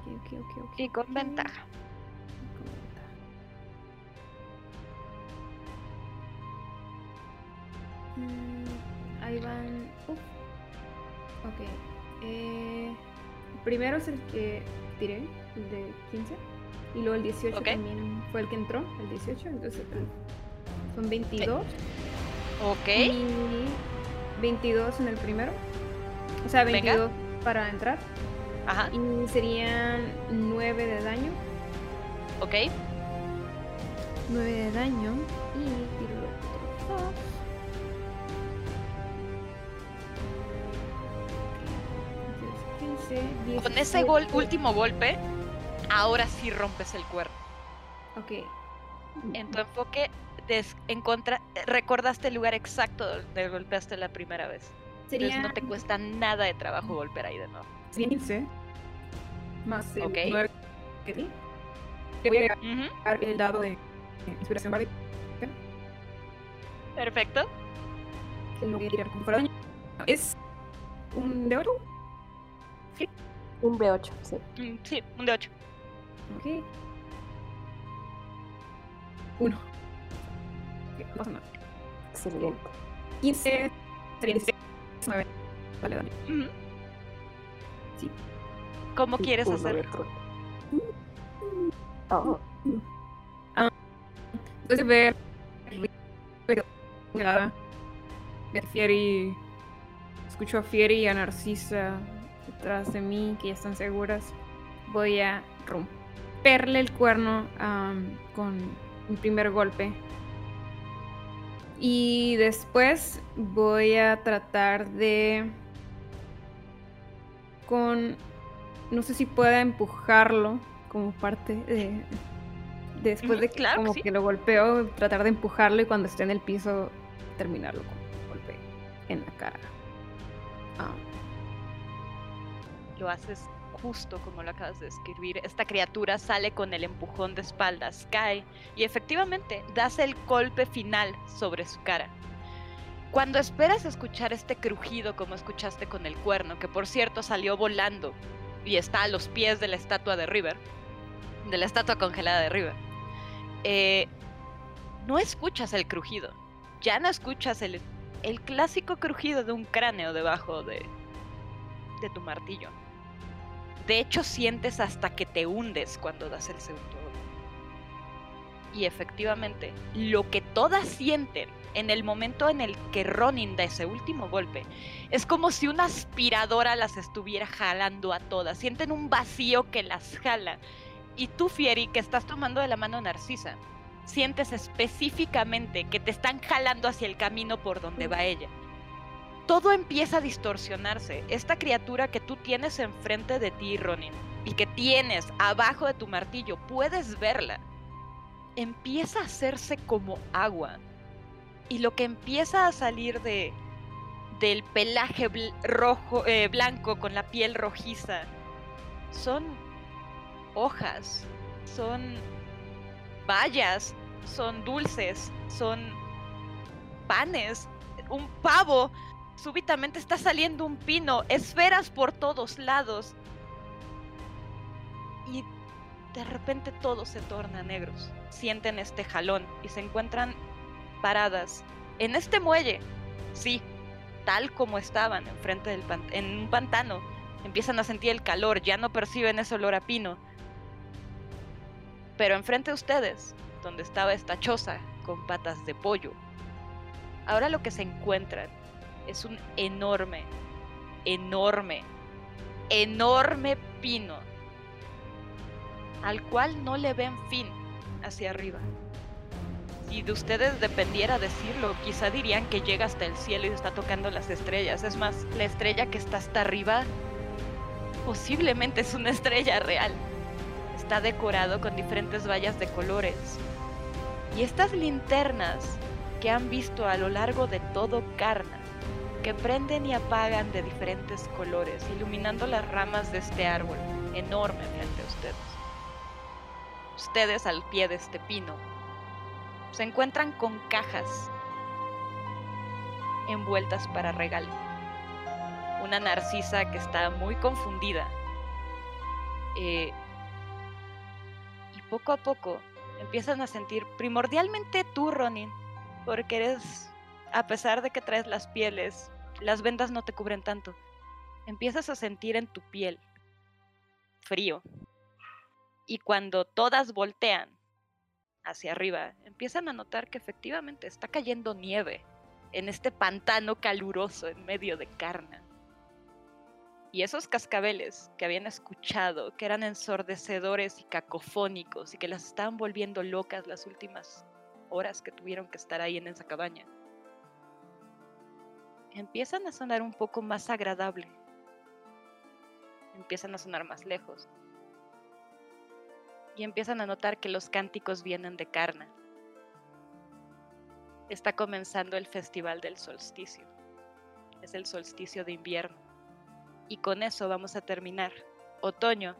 Ok, ok, ok, ok, Y con ok. ventaja. Con ventaja. Mm, ahí van. Uf. Ok. Eh, primero es el que tiré, el de 15. Y luego el 18 okay. también fue el que entró, el 18. Entonces ah, son 22. Ok. Y 22 en el primero. O sea, 22 Venga. para entrar. Ajá. Y serían 9 de daño. Ok. 9 de daño. Y tiro otro. Con ese último golpe, ahora sí rompes el cuerno. Ok. Mm. En tu enfoque en contra, recordaste el lugar exacto donde golpeaste la primera vez. Sería... Entonces no te cuesta nada de trabajo golpear ahí de nuevo. 15 más el okay. lugar que di. Voy a el dado de inspiración. Perfecto. Que no voy a tirar con. Es un de oro. Un B8, sí. Mm, Sí, un de 8. Ok. Uno. Ok, no pasa nada. Excelente. 15, sería 16, 9. Vale, dale. ¿Cómo quieres Uno hacer? de otro. Oh, Entonces ver. Nada. Ver Fieri. Escucho a Fieri y a Narcisa detrás de mí, que ya están seguras. Voy a romperle el cuerno con mi primer golpe. Y después voy a tratar de. Con. No sé si pueda empujarlo como parte de. Después de que claro como sí. que lo golpeo, tratar de empujarlo y cuando esté en el piso, terminarlo con un golpe en la cara. Ah, Lo haces justo como lo acabas de describir. Esta criatura sale con el empujón de espaldas, cae y efectivamente das el golpe final sobre su cara. Cuando esperas escuchar este crujido como escuchaste con el cuerno, que por cierto salió volando y está a los pies de la estatua de River, de la estatua congelada de River, eh, no escuchas el crujido. Ya no escuchas el, clásico crujido de un cráneo debajo de, de tu martillo. De hecho, sientes hasta que te hundes cuando das el segundo golpe. Y efectivamente, lo que todas sienten en el momento en el que Ronin da ese último golpe, es como si una aspiradora las estuviera jalando a todas. Sienten un vacío que las jala. Y tú, Fieri, que estás tomando de la mano a Narcisa, sientes específicamente que te están jalando hacia el camino por donde va ella. Todo empieza a distorsionarse. Esta criatura que tú tienes enfrente de ti, Ronin, y que tienes abajo de tu martillo, puedes verla. Empieza a hacerse como agua. Y lo que empieza a salir de del pelaje rojo, eh, blanco con la piel rojiza son hojas, son bayas, son dulces, son panes, un pavo. Súbitamente está saliendo un pino, esferas por todos lados. Y de repente todo se torna negros. Sienten este jalón y se encuentran paradas en este muelle. Sí, tal como estaban enfrente del en un pantano. Empiezan a sentir el calor, ya no perciben ese olor a pino. Pero enfrente de ustedes, donde estaba esta choza con patas de pollo, ahora lo que se encuentran es un enorme, enorme, enorme pino, al cual no le ven fin hacia arriba. Si de ustedes dependiera decirlo, quizá dirían que llega hasta el cielo y está tocando las estrellas. Es más, la estrella que está hasta arriba posiblemente es una estrella real. Está decorado con diferentes vallas de colores. Y estas linternas que han visto a lo largo de todo Karna, que prenden y apagan de diferentes colores, iluminando las ramas de este árbol enorme frente a ustedes. Ustedes al pie de este pino se encuentran con cajas envueltas para regalo. Una narcisa que está muy confundida. Eh, y poco a poco empiezan a sentir, primordialmente tú, Ronin, porque eres, a pesar de que traes las pieles, las vendas no te cubren tanto. Empiezas a sentir en tu piel frío. Y cuando todas voltean hacia arriba, empiezan a notar que efectivamente está cayendo nieve en este pantano caluroso en medio de Karna. Y esos cascabeles que habían escuchado, que eran ensordecedores y cacofónicos y que las estaban volviendo locas las últimas horas que tuvieron que estar ahí en esa cabaña, empiezan a sonar un poco más agradable. Empiezan a sonar más lejos. Y empiezan a notar que los cánticos vienen de Karna. Está comenzando el festival del solsticio. Es el solsticio de invierno. Y con eso vamos a terminar. Otoño,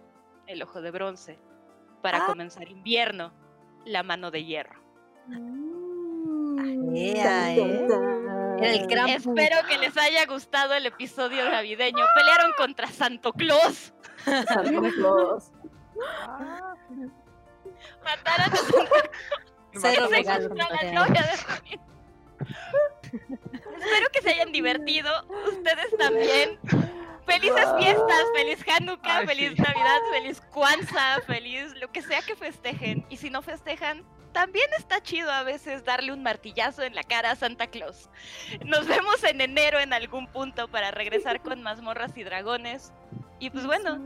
el ojo de bronce. Para Ah. comenzar invierno, la mano de hierro. Ea, ¿eh? Era el gran pu- Espero que les haya gustado el episodio navideño. Pelearon contra Santo Claus. Santa Claus. Mataron a Cero de Juanito. Espero que se hayan divertido. Ustedes también. Felices fiestas, feliz Hanukkah, Ay, feliz sí. Navidad, feliz Kwanzaa, feliz lo que sea que festejen. Y si no festejan, también está chido a veces darle un martillazo en la cara a Santa Claus. Nos vemos en enero en algún punto para regresar con mazmorras y dragones. Y pues bueno,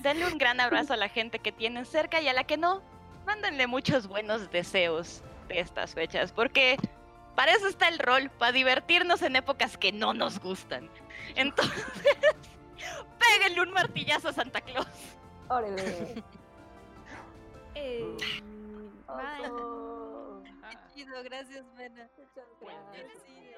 denle un gran abrazo a la gente que tienen cerca y a la que no, mándenle muchos buenos deseos de estas fechas, porque para eso está el rol, para divertirnos en épocas que no nos gustan. Entonces, péguenle un martillazo a Santa Claus. Órale. Eh, bye. Oso. Chido, gracias, Mena. Muchas Bueno, gracias.